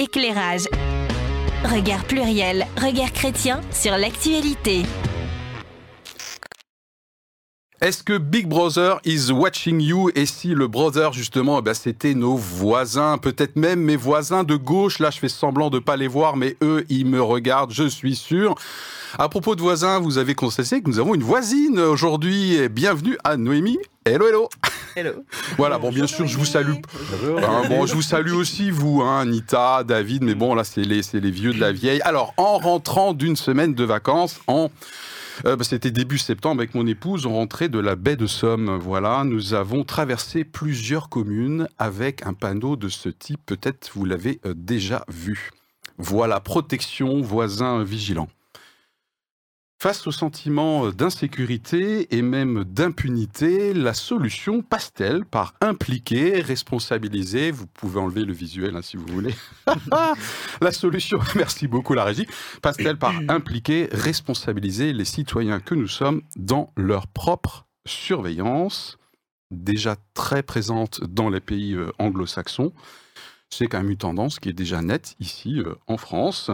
éclairage. Regard pluriel, regard chrétien sur l'actualité. Est-ce que Big Brother is watching you? Et si le brother, justement, eh ben, c'était nos voisins, peut-être même mes voisins de gauche. Là, je fais semblant de pas les voir, mais eux, ils me regardent, je suis sûr. À propos de voisins, vous avez constaté que nous avons une voisine aujourd'hui. Bienvenue à Noémie. Hello, hello. Hello. Voilà, bon, bien sûr, je vous salue. Hein, bon, je vous salue aussi, vous, hein, Anita, David, mais bon, là, c'est les, c'est les vieux de la vieille. Alors, en rentrant d'une semaine de vacances, en euh, bah, C'était début septembre avec mon épouse. On rentrait de la baie de Somme. Voilà, nous avons traversé plusieurs communes avec un panneau de ce type. Peut-être vous l'avez euh, déjà vu. Voilà, protection, voisin vigilant. Face au sentiment d'insécurité et même d'impunité, la solution passe-t-elle par impliquer, responsabiliser Vous pouvez enlever le visuel hein, si vous voulez. la solution, merci beaucoup la régie, passe-t-elle par impliquer, responsabiliser les citoyens que nous sommes dans leur propre surveillance, déjà très présente dans les pays euh, anglo-saxons c'est quand même une tendance qui est déjà nette ici euh, en France,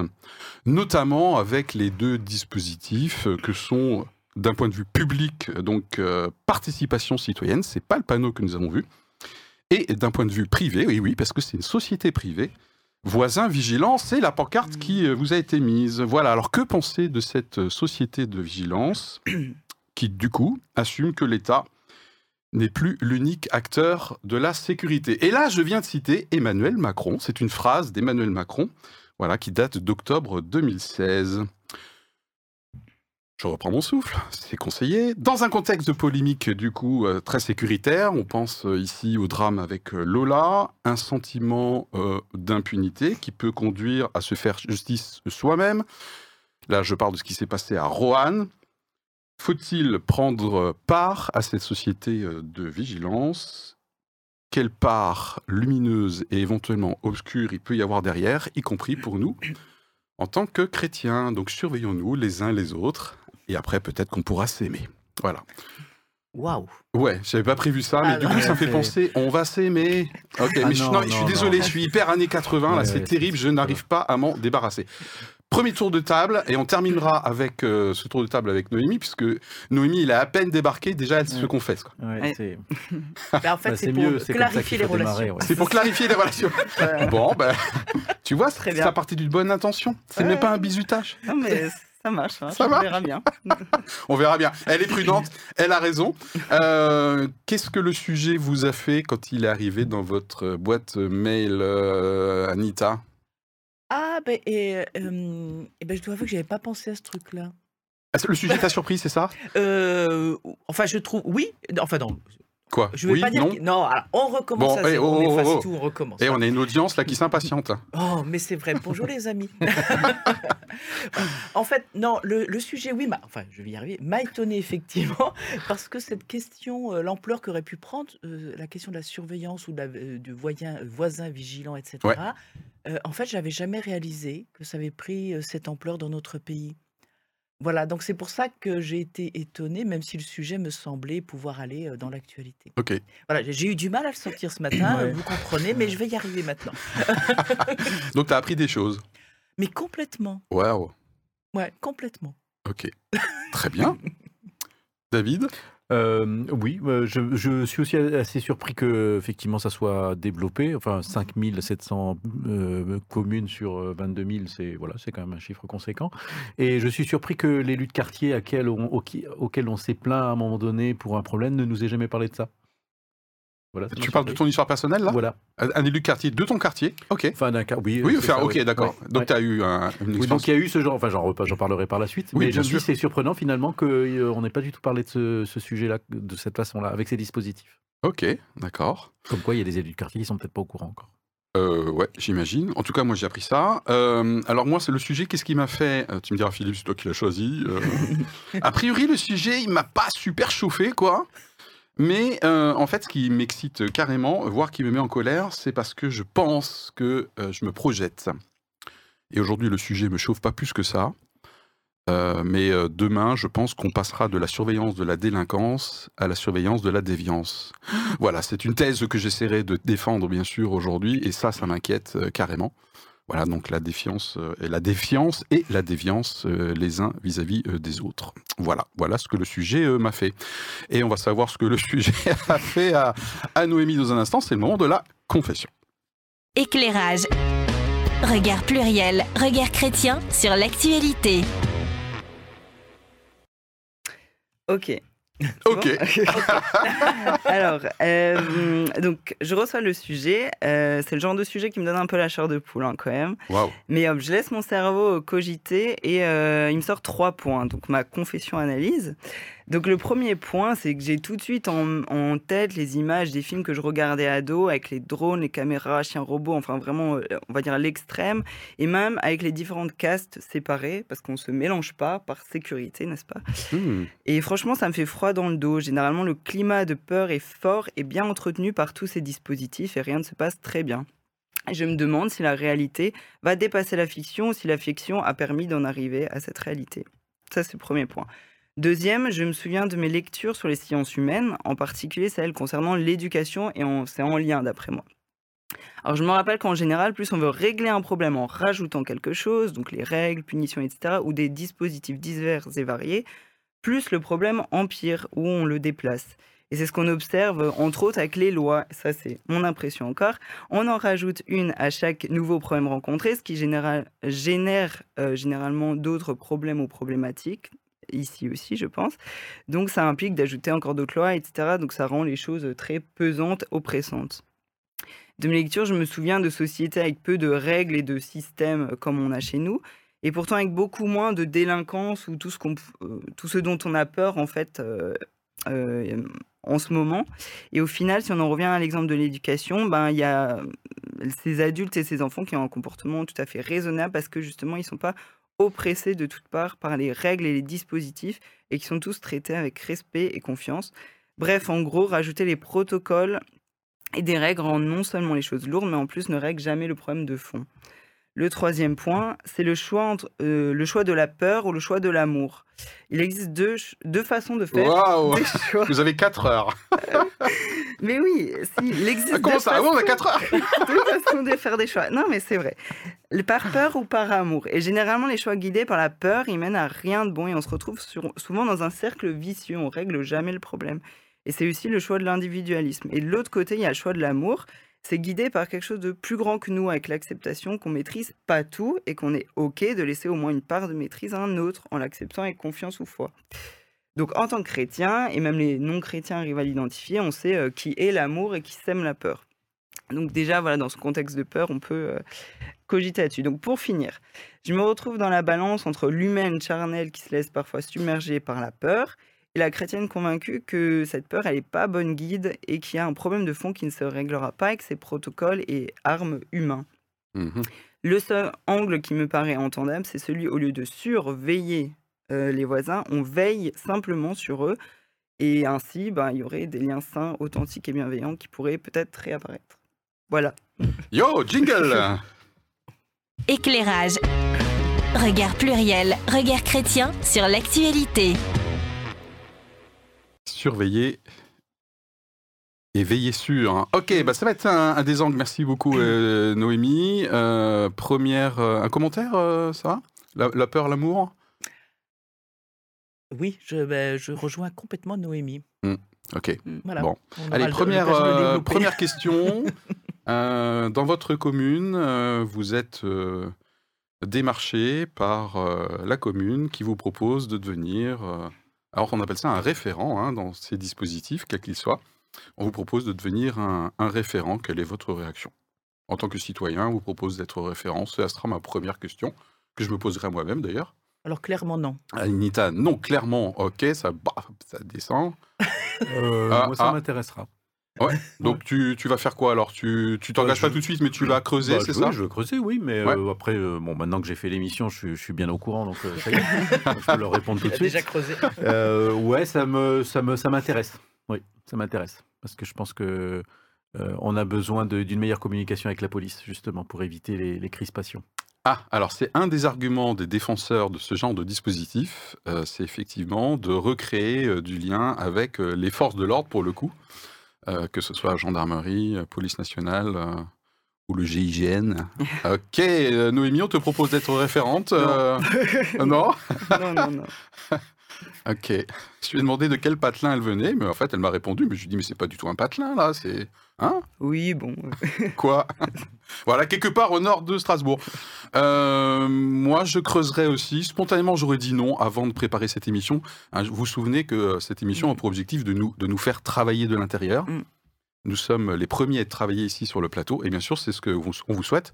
notamment avec les deux dispositifs euh, que sont d'un point de vue public, donc euh, participation citoyenne, c'est pas le panneau que nous avons vu, et d'un point de vue privé, oui, oui, parce que c'est une société privée, voisin vigilant, c'est la pancarte qui vous a été mise. Voilà, alors que penser de cette société de vigilance qui, du coup, assume que l'État n'est plus l'unique acteur de la sécurité. Et là, je viens de citer Emmanuel Macron. C'est une phrase d'Emmanuel Macron, voilà, qui date d'octobre 2016. Je reprends mon souffle, c'est conseillé. Dans un contexte de polémique, du coup, euh, très sécuritaire, on pense euh, ici au drame avec euh, Lola, un sentiment d'impunité qui peut conduire à se faire justice soi-même. Là, je parle de ce qui s'est passé à Roanne, faut-il prendre part à cette société euh, de vigilance? Quelle part lumineuse et éventuellement obscure il peut y avoir derrière, y compris pour nous, en tant que chrétiens Donc surveillons-nous les uns les autres, et après peut-être qu'on pourra s'aimer. Voilà. Waouh Ouais, j'avais pas prévu ça, mais Ah du coup, ça me fait c'est- penser, on va s'aimer. Ok, Ah mais je, non, non, je suis désolé, je suis hyper années 80, là, Ouais, c'est ouais, terrible, c'est- je n'arrive pas à m'en débarrasser. Premier tour de table, et on terminera avec euh, ce tour de table avec Noémie, puisque Noémie, il a à peine débarqué, déjà, elle se Ouais. confesse. quoi. Ouais, Ouais. c'est Bah, En fait, bah, c'est pour mieux, clarifier les relations. C'est pour clarifier les relations. Bon, ben, tu vois, Très c'est bien. ça partie d'une bonne intention. C'est Ouais. même pas un bizutage. Non, mais ça marche. hein, Ça on marche. verra bien. On verra bien. Elle est prudente, elle a raison. Euh, Qu'est-ce que le sujet vous a fait quand il est arrivé dans votre boîte mail, euh, Anita? Ah, ben, et, euh, et ben, je dois avouer que j'avais pas pensé à ce truc-là. Ah, Le sujet t'a surpris, c'est ça? Euh, enfin, je trouve. Oui. Enfin, non. Quoi? Je vais Oui, pas dire. non que- Non, alors, on recommence Bon, à eh, oh, on oh, efface oh. tout, on recommence. Et on a une audience là qui s'impatiente. Oh, mais c'est vrai. Bonjour les amis. en fait, non, le, le sujet, oui, m'a- enfin, je vais y arriver, m'a étonné effectivement, parce que cette question, euh, l'ampleur qu'aurait pu prendre, euh, la question de la surveillance ou de la- euh, du voisin, voisin vigilant, etc., En fait, j'avais jamais réalisé que ça avait pris cette ampleur dans notre pays. Voilà, donc c'est pour ça que j'ai été étonnée, même si le sujet me semblait pouvoir aller dans l'actualité. Ok. Voilà, j'ai- j'ai eu du mal à le sortir ce matin, Ouais. vous comprenez, mais je vais y arriver maintenant. Donc t'as appris des choses. Mais complètement. Waouh. Ouais, complètement. Ok. Très bien. David? Euh, oui, euh, je, suis aussi assez surpris que effectivement ça soit développé. Enfin, 5700 euh, communes sur euh, 22 000, c'est voilà, c'est quand même un chiffre conséquent. Et je suis surpris que l'élu de quartier à quel on- auquel on s'est plaint à un moment donné pour un problème ne nous ait jamais parlé de ça. Voilà, Tu parles de ton histoire personnelle là Voilà. Un élu de quartier de ton quartier Ok. Enfin, d'un oui. Oui, ça, ok, oui. d'accord. Ouais, Donc ouais. tu as eu un- une Oui, expérience. donc il y a eu ce genre, enfin j'en j'en parlerai par la suite, Oui, mais je me dis c'est surprenant finalement qu'on n'ait pas du tout parlé de ce, ce sujet-là de cette façon-là, avec ces dispositifs. Ok, d'accord. Comme quoi il y a des élus de quartier qui sont peut-être pas au courant encore. Euh, ouais, j'imagine. En tout cas, moi, j'ai appris ça. Euh, alors, moi, c'est le sujet. Qu'est-ce qui m'a fait euh, Tu me diras, Philippe, c'est toi qui l'as choisi. euh. a priori, le sujet, il m'a pas super chauffé, quoi. Mais euh, en fait, ce qui m'excite carrément, voire qui me met en colère, c'est parce que je pense que euh, je me projette. Et aujourd'hui, le sujet me chauffe pas plus que ça. Euh, mais demain, je pense qu'on passera de la surveillance de la délinquance à la surveillance de la déviance. Voilà, c'est une thèse que j'essaierai de défendre, bien sûr, aujourd'hui, et ça, ça m'inquiète carrément. Voilà, donc la défiance euh, et la défiance et la déviance euh, les uns vis-à-vis euh, des autres. Voilà, voilà ce que le sujet m'a fait. Et on va savoir ce que le sujet a fait à, à Noémie dans un instant. C'est le moment de la confession. Éclairage. Regard pluriel, regard chrétien sur l'actualité. Ok. Ok. Alors, euh, donc, je reçois le sujet. Euh, c'est le genre de sujet qui me donne un peu la chair de poule, hein, quand même. Mais hop, je laisse mon cerveau cogiter et euh, il me sort trois points. Donc, ma confession-analyse. Donc, le premier point, c'est que j'ai tout de suite en, en tête les images des films que je regardais ado avec les drones, les caméras, chiens robots, enfin vraiment, euh, on va dire à l'extrême. Et même avec les différentes castes séparées, parce qu'on ne se mélange pas par sécurité, n'est-ce pas? Hmm. et franchement, ça me fait froid dans le dos. Généralement, le climat de peur est fort et bien entretenu par tous ces dispositifs et rien ne se passe très bien. Et je me demande si la réalité va dépasser la fiction ou si la fiction a permis d'en arriver à cette réalité. Ça, c'est le premier point. Deuxième, je me souviens de mes lectures sur les sciences humaines, en particulier celles concernant l'éducation, et c'est en lien d'après moi. Alors je me rappelle qu'en général, plus on veut régler un problème en rajoutant quelque chose, donc les règles, punitions, etc., ou des dispositifs divers et variés, plus le problème empire ou on le déplace. Et c'est ce qu'on observe, entre autres, avec les lois. Ça, c'est mon impression encore. On en rajoute une à chaque nouveau problème rencontré, ce qui génère euh, généralement d'autres problèmes ou problématiques, ici aussi, je pense. Donc, ça implique d'ajouter encore d'autres lois, etc. Donc, ça rend les choses très pesantes, oppressantes. De mes lectures, je me souviens de sociétés avec peu de règles et de systèmes euh, comme on a chez nous, et pourtant avec beaucoup moins de délinquance ou tout ce, euh, dont on a peur en fait euh, euh, en ce moment. Et au final, si on en revient à l'exemple de l'éducation, ben il y a euh, ces adultes et ces enfants qui ont un comportement tout à fait raisonnable parce que justement ils sont pas oppressés de toutes parts par les règles et les dispositifs et qui sont tous traités avec respect et confiance. Bref, en gros, rajouter les protocoles et des règles rend non seulement les choses lourdes, mais en plus ne règle jamais le problème de fond. Le troisième point, c'est le choix entre euh, le choix de la peur ou le choix de l'amour. Il existe deux, deux façons de faire des choix. Vous avez 4 heures. Mais oui, si, il existe Ah, comment deux ça bon, on a façons- 4 heures deux façons de faire des choix. Non, mais c'est vrai. Par peur ou par amour. Et généralement, les choix guidés par la peur, ils mènent à rien de bon et on se retrouve sur- souvent dans un cercle vicieux. On règle jamais le problème. Et c'est aussi le choix de l'individualisme. Et de l'autre côté, il y a le choix de l'amour. C'est guidé par quelque chose de plus grand que nous, avec l'acceptation qu'on maîtrise pas tout et qu'on est OK de laisser au moins une part de maîtrise à un autre en l'acceptant avec confiance ou foi. Donc, en tant que chrétien, et même les non-chrétiens arrivent à l'identifier, on sait euh, qui est l'amour et qui sème la peur. Donc déjà, voilà, dans ce contexte de peur, on peut euh, cogiter là-dessus. Donc pour finir, je me retrouve dans la balance entre l'humaine charnelle qui se laisse parfois submerger par la peur et la chrétienne convaincue que cette peur, elle n'est pas bonne guide et qu'il y a un problème de fond qui ne se réglera pas avec ses protocoles et armes humains. Mhm. Le seul angle qui me paraît entendable, c'est celui au lieu de surveiller euh, les voisins, on veille simplement sur eux. Et ainsi, ben, il y aurait des liens sains, authentiques et bienveillants qui pourraient peut-être réapparaître. Voilà. Yo, jingle Éclairage. Regard pluriel, regard chrétien sur l'actualité. Surveiller et veiller sur. hein. Ok, bah ça va être un, un des angles. Merci beaucoup, euh, Noémie. Euh, première, euh, un commentaire, ça va la, la peur, l'amour? Oui, je, ben, je rejoins complètement Noémie. Ok. Voilà. Bon. Allez, le- première, première question. Dans votre commune, vous êtes démarché par la commune qui vous propose de devenir, alors on appelle ça un référent hein, dans ces dispositifs, quels qu'ils soient. On vous propose de devenir un, un référent. Quelle est votre réaction? En tant que citoyen, on vous propose d'être référent. Ça sera ma première question, que je me poserai moi-même d'ailleurs. Alors clairement non. Anita, non, clairement, ok, ça, bah, ça descend. Euh, Ah, moi, ça ah. m'intéressera. Donc tu, tu vas faire quoi alors? Tu tu t'engages Bah, pas je- tout de suite, mais tu vas creuser, Bah, c'est je- ça? oui, Je veux creuser, oui, mais Ouais. euh, après, euh, bon, maintenant que j'ai fait l'émission, je, suis- je suis bien au courant, donc euh, ça y est, je peux leur répondre tout de suite. creusé. Euh, ouais, ça me, ça me, ça m'intéresse. Oui, ça m'intéresse parce que je pense que euh, on a besoin d'une meilleure communication avec la police justement pour éviter les, les crispations. Ah, alors c'est un des arguments des défenseurs de ce genre de dispositif, euh, c'est effectivement de recréer euh, du lien avec euh, les forces de l'ordre pour le coup, euh, que ce soit gendarmerie, euh, police nationale euh, ou le GIGN. ok, Noémie, on te propose d'être référente. non? Non, non, non. Ok. Je lui ai demandé de quel patelin elle venait, mais en fait, elle m'a répondu. Mais je lui ai dit, mais c'est pas du tout un patelin, là. C'est. Hein? Oui, bon. Quoi? Voilà, quelque part au nord de Strasbourg. Euh, moi, je creuserais aussi. Spontanément, j'aurais dit non avant de préparer cette émission. Hein, vous vous souvenez que euh, cette émission a pour objectif de nous, de nous faire travailler de l'intérieur. Mm. Nous sommes les premiers à être travaillés ici sur le plateau. Et bien sûr, c'est ce vous- qu'on vous souhaite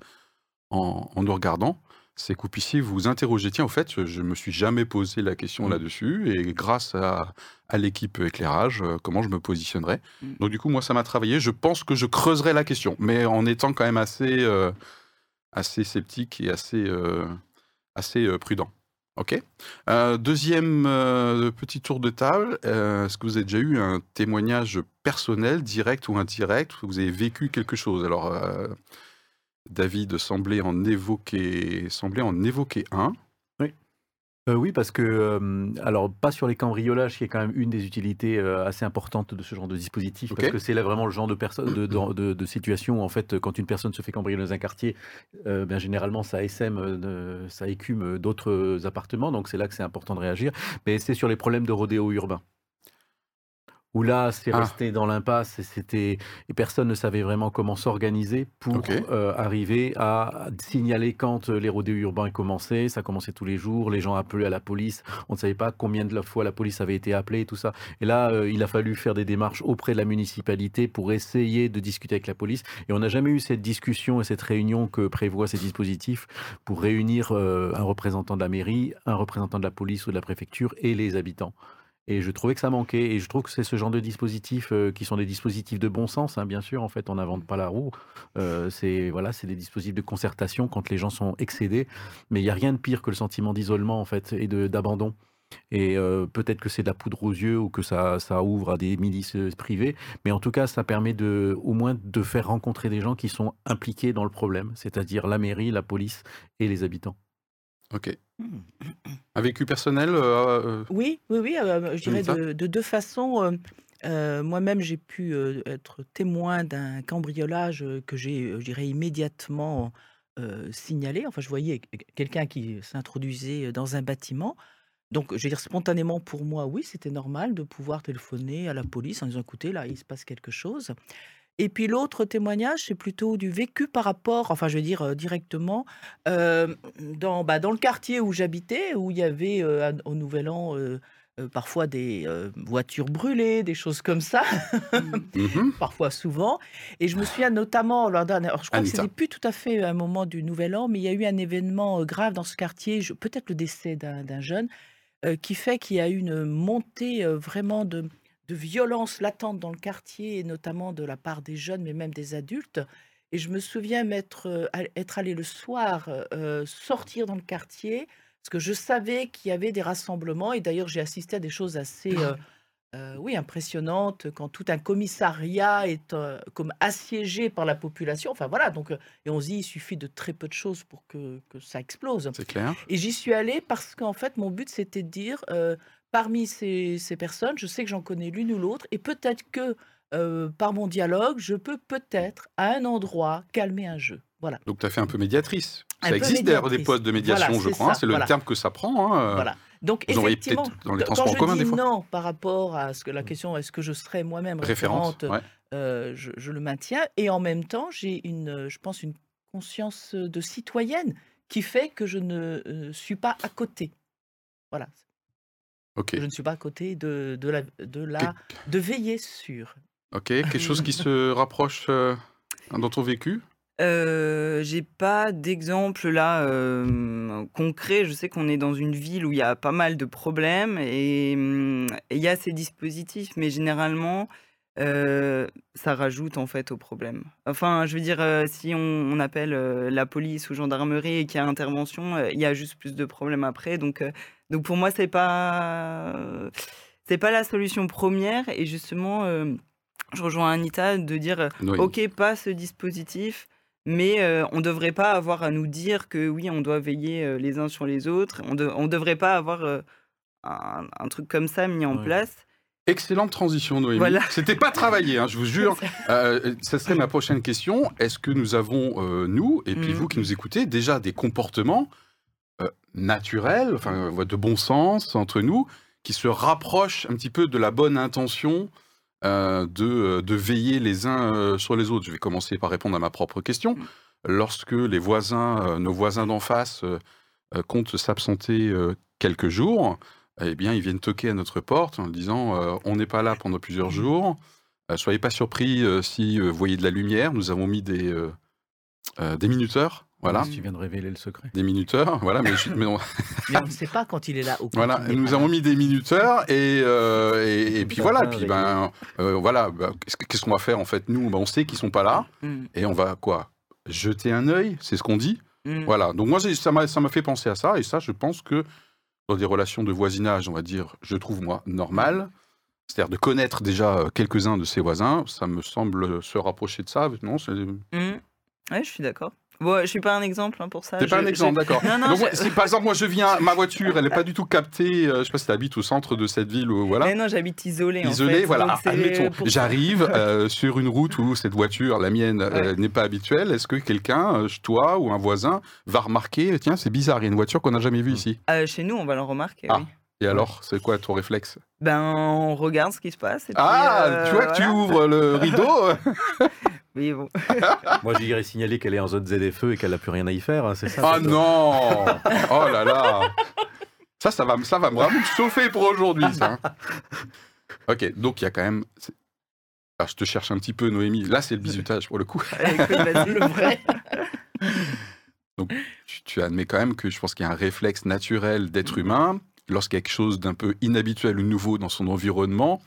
en, en nous regardant. C'est que vous puissiez vous interroger. Tiens, au fait, je ne me suis jamais posé la question Mm. là-dessus. Et grâce à, à l'équipe éclairage, euh, comment je me positionnerais. Mm. Donc, du coup, moi, ça m'a travaillé. Je pense que je creuserai la question, mais en étant quand même assez, euh, assez sceptique et assez, euh, assez prudent. OK? Euh, Deuxième petit tour de table. Est-ce que vous avez déjà eu un témoignage personnel, direct ou indirect, où vous avez vécu quelque chose? Alors, David semblait en évoquer, semblait en évoquer un. Euh, oui, parce que, euh, alors, pas sur les cambriolages, qui est quand même une des utilités euh, assez importantes de ce genre de dispositif, parce que c'est là vraiment le genre de, de, de, de- de situation où, en fait, quand une personne se fait cambrioler dans un quartier, ben, généralement, ça SM, ça écume d'autres appartements, donc c'est là que c'est important de réagir. Mais c'est sur les problèmes de rodéo urbain. Où là, c'est Ah. resté dans l'impasse et c'était et personne ne savait vraiment comment s'organiser pour euh, arriver à signaler quand euh, les rodéos urbains commençaient. Ça commençait tous les jours, les gens appelaient à la police. On ne savait pas combien de fois la police avait été appelée et tout ça. Et là, euh, il a fallu faire des démarches auprès de la municipalité pour essayer de discuter avec la police. Et on n'a jamais eu cette discussion et cette réunion que prévoient ces dispositifs pour réunir euh, un représentant de la mairie, un représentant de la police ou de la préfecture et les habitants. Et je trouvais que ça manquait. Et je trouve que c'est ce genre de dispositifs euh, qui sont des dispositifs de bon sens, hein, bien sûr. En fait, on n'invente pas la roue. Euh, c'est voilà, c'est des dispositifs de concertation quand les gens sont excédés. Mais il n'y a rien de pire que le sentiment d'isolement, en fait, et d'abandon. Et euh, peut-être que c'est de la poudre aux yeux ou que ça, ça ouvre à des milices privées. Mais en tout cas, ça permet de, au moins de faire rencontrer des gens qui sont impliqués dans le problème, c'est-à-dire la mairie, la police et les habitants. Ok. Un vécu personnel euh, euh, Oui, oui, oui, euh, je dirais de, de deux façons. euh, Moi-même, j'ai pu être témoin d'un cambriolage que j'ai, je dirais, immédiatement signalé. Enfin, je voyais quelqu'un qui s'introduisait dans un bâtiment. Donc, je veux dire, spontanément, pour moi, oui, c'était normal de pouvoir téléphoner à la police en disant, écoutez, là, il se passe quelque chose. Et puis l'autre témoignage, c'est plutôt du vécu par rapport, enfin je veux dire euh, directement, euh, dans, bah, dans le quartier où j'habitais, où il y avait euh, au Nouvel An euh, euh, parfois des euh, voitures brûlées, des choses comme ça, mhm. parfois souvent. Et je me souviens notamment, lors d'un- alors je crois Anita. que c'était plus tout à fait un moment du Nouvel An, mais il y a eu un événement grave dans ce quartier, je- peut-être le décès d'un d'un jeune, euh, qui fait qu'il y a eu une montée euh, vraiment de, de violence latente dans le quartier, et notamment de la part des jeunes, mais même des adultes. Et je me souviens m'être, euh, être allé le soir euh, sortir dans le quartier, parce que je savais qu'il y avait des rassemblements, et d'ailleurs j'ai assisté à des choses assez... euh, euh, oui, impressionnantes quand tout un commissariat est comme assiégé par la population. Enfin voilà, donc et on se dit il suffit de très peu de choses pour que, que ça explose. C'est clair. Et j'y suis allée parce qu'en fait, mon but, c'était de dire, parmi ces, ces personnes, je sais que j'en connais l'une ou l'autre, et peut-être que euh, par mon dialogue, je peux peut-être, à un endroit, calmer un jeu. Voilà. Donc, tu as fait un peu médiatrice. Un Ça peu existe d'ailleurs des postes de médiation, Voilà, je crois. hein, C'est le voilà. terme que ça prend. hein, euh, Voilà. Donc, Vous en effectivement, dans les quand transports en je commun, dis des fois. non par rapport à ce que la question est-ce que je serais moi-même référente. référente, ouais. euh, je, je le maintiens. Et en même temps, j'ai une, euh, je pense, une conscience de citoyenne qui fait que je ne euh, suis pas à côté. Voilà. Ok. Je ne suis pas à côté de, de, la, de, la, de veiller sur. Ok. Quelque chose qui se rapproche euh, dans ton vécu? Euh, j'ai pas d'exemple là euh, concret. Je sais qu'on est dans une ville où il y a pas mal de problèmes et hum, et il y a ces dispositifs, mais généralement euh, ça rajoute en fait au problème. Enfin, je veux dire, euh, si on, on appelle euh, la police ou gendarmerie et qu'il y a intervention, euh, il y a juste plus de problèmes après. Donc, euh, donc pour moi, c'est pas c'est pas la solution première. Et justement, euh, je rejoins Anita de dire ok, pas ce dispositif, mais euh, on ne devrait pas avoir à nous dire que oui, on doit veiller euh, les uns sur les autres. On ne devrait pas avoir euh, un, un truc comme ça mis en place. Excellente transition, Noémie. Voilà. C'était pas travaillé, hein, je vous jure. Euh, ça serait ma prochaine question. Est-ce que nous avons, euh, nous, et puis Mhm. vous qui nous écoutez, déjà des comportements naturels, enfin, de bon sens entre nous, qui se rapprochent un petit peu de la bonne intention euh, de, euh, de veiller les uns euh, sur les autres Je vais commencer par répondre à ma propre question. Lorsque les voisins, euh, nos voisins d'en face, comptent s'absenter quelques jours, eh bien, ils viennent toquer à notre porte en disant on n'est pas là pendant plusieurs jours. Euh, soyez pas surpris si vous voyez de la lumière. Nous avons mis des, des minuteurs. Voilà. Tu viens de révéler le secret? Des minuteurs, voilà, mais, je- mais on- Mais on ne sait pas quand il est là. Ou quand voilà, nous pas avons là. mis des minuteurs et, euh, et, et puis voilà, puis ben euh, voilà, bah, qu'est-ce que- qu'est-ce qu'on va faire en fait? Nous Ben, On sait qu'ils sont pas là Mm, et on va quoi Jeter un œil, c'est ce qu'on dit. mm. Voilà, donc moi ça m'a ça m'a fait penser à ça et ça je pense que dans des relations de voisinage, on va dire, je trouve moi normal, c'est-à-dire de connaître déjà euh, quelques-uns de ses voisins, ça me semble se rapprocher de ça. Non, c'est Mm. Ouais, je suis d'accord. Bon, je suis pas un exemple hein, pour ça. t'es pas un exemple, je- d'accord. Non, non, Donc, je- moi, si par exemple moi je viens, ma voiture, elle n'est pas du tout captée, euh, je sais pas si tu habites au centre de cette ville ou voilà. Mais non, j'habite isolé. en Isolé, fait, voilà. c'est Admettons, pour j'arrive euh, sur une route où cette voiture, la mienne, euh, n'est pas habituelle. Est-ce que quelqu'un, euh, toi ou un voisin, va remarquer, tiens, c'est bizarre, il y a une voiture qu'on n'a jamais vue ici Euh, chez nous, on va le remarquer. Ah. oui. Et alors, c'est quoi ton réflexe? Ben, on regarde ce qui se passe. et puis, Ah, euh, tu vois que tu ouvres le rideau Oui, bon. Moi, j'irais signaler qu'elle est en zone ZFE et qu'elle n'a plus rien à y faire. hein, c'est ça. Ah non Oh là là Ça, ça va, ça va vraiment me chauffer pour aujourd'hui, ça. Ok, donc il y a quand même... c'est- Ah, je te cherche un petit peu, Noémie. Là, c'est le bizutage, pour le coup. Le vrai. tu, tu admets quand même que je pense qu'il y a un réflexe naturel d'être humain. Lorsqu'il y a quelque chose d'un peu inhabituel ou nouveau dans son environnement,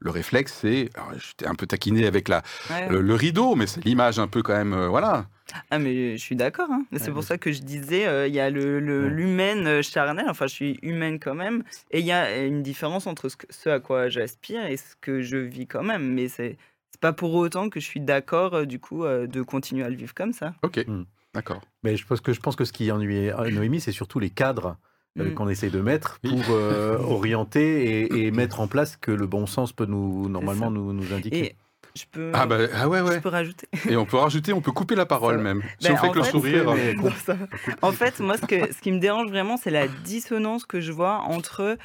le réflexe, c'est... t'ai un peu taquiné avec la, Ouais. le, le rideau, mais c'est l'image un peu quand même... euh, voilà. Ah, mais je suis d'accord. hein. C'est Ouais, pour ça que je disais, euh, il y a le- le- Ouais. l'humaine euh, charnelle, enfin, je suis humaine quand même, et il y a une différence entre ce, que- ce à quoi j'aspire et ce que je vis quand même. Mais c'est pas pour autant que je suis d'accord, euh, du coup, euh, de continuer à le vivre comme ça. Ok, Hmm. d'accord. Mais je pense que je pense que ce qui ennuie euh, Noémie, c'est surtout les cadres euh, Mm. qu'on essaie de mettre pour euh, orienter et, et mettre en place que le bon sens peut nous normalement nous, nous indiquer. Et je peux, Ah bah ah ouais, je ouais. peux rajouter. Et on peut rajouter, on peut couper la parole même. Si Ben, on fait en que le fait, sourire. mais- Non, ça va. En fait, moi, ce, que, ce qui me dérange vraiment, c'est la dissonance que je vois entre.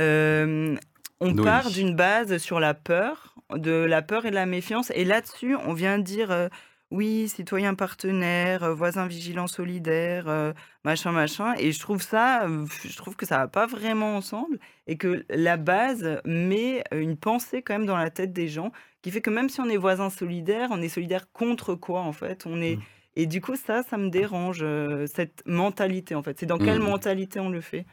euh, on part d'une base sur la peur, de la peur et de la méfiance, et là-dessus, on vient dire euh, oui, citoyen partenaire, voisin vigilant solidaire, euh, machin, machin. Et je trouve ça, je trouve que ça va pas vraiment ensemble, et que la base met une pensée quand même dans la tête des gens, qui fait que même si on est voisin solidaire, on est solidaire contre quoi en fait? On est Mm. et du coup, ça, ça me dérange, euh, cette mentalité, en fait. C'est dans quelle Mhm. mentalité on le fait?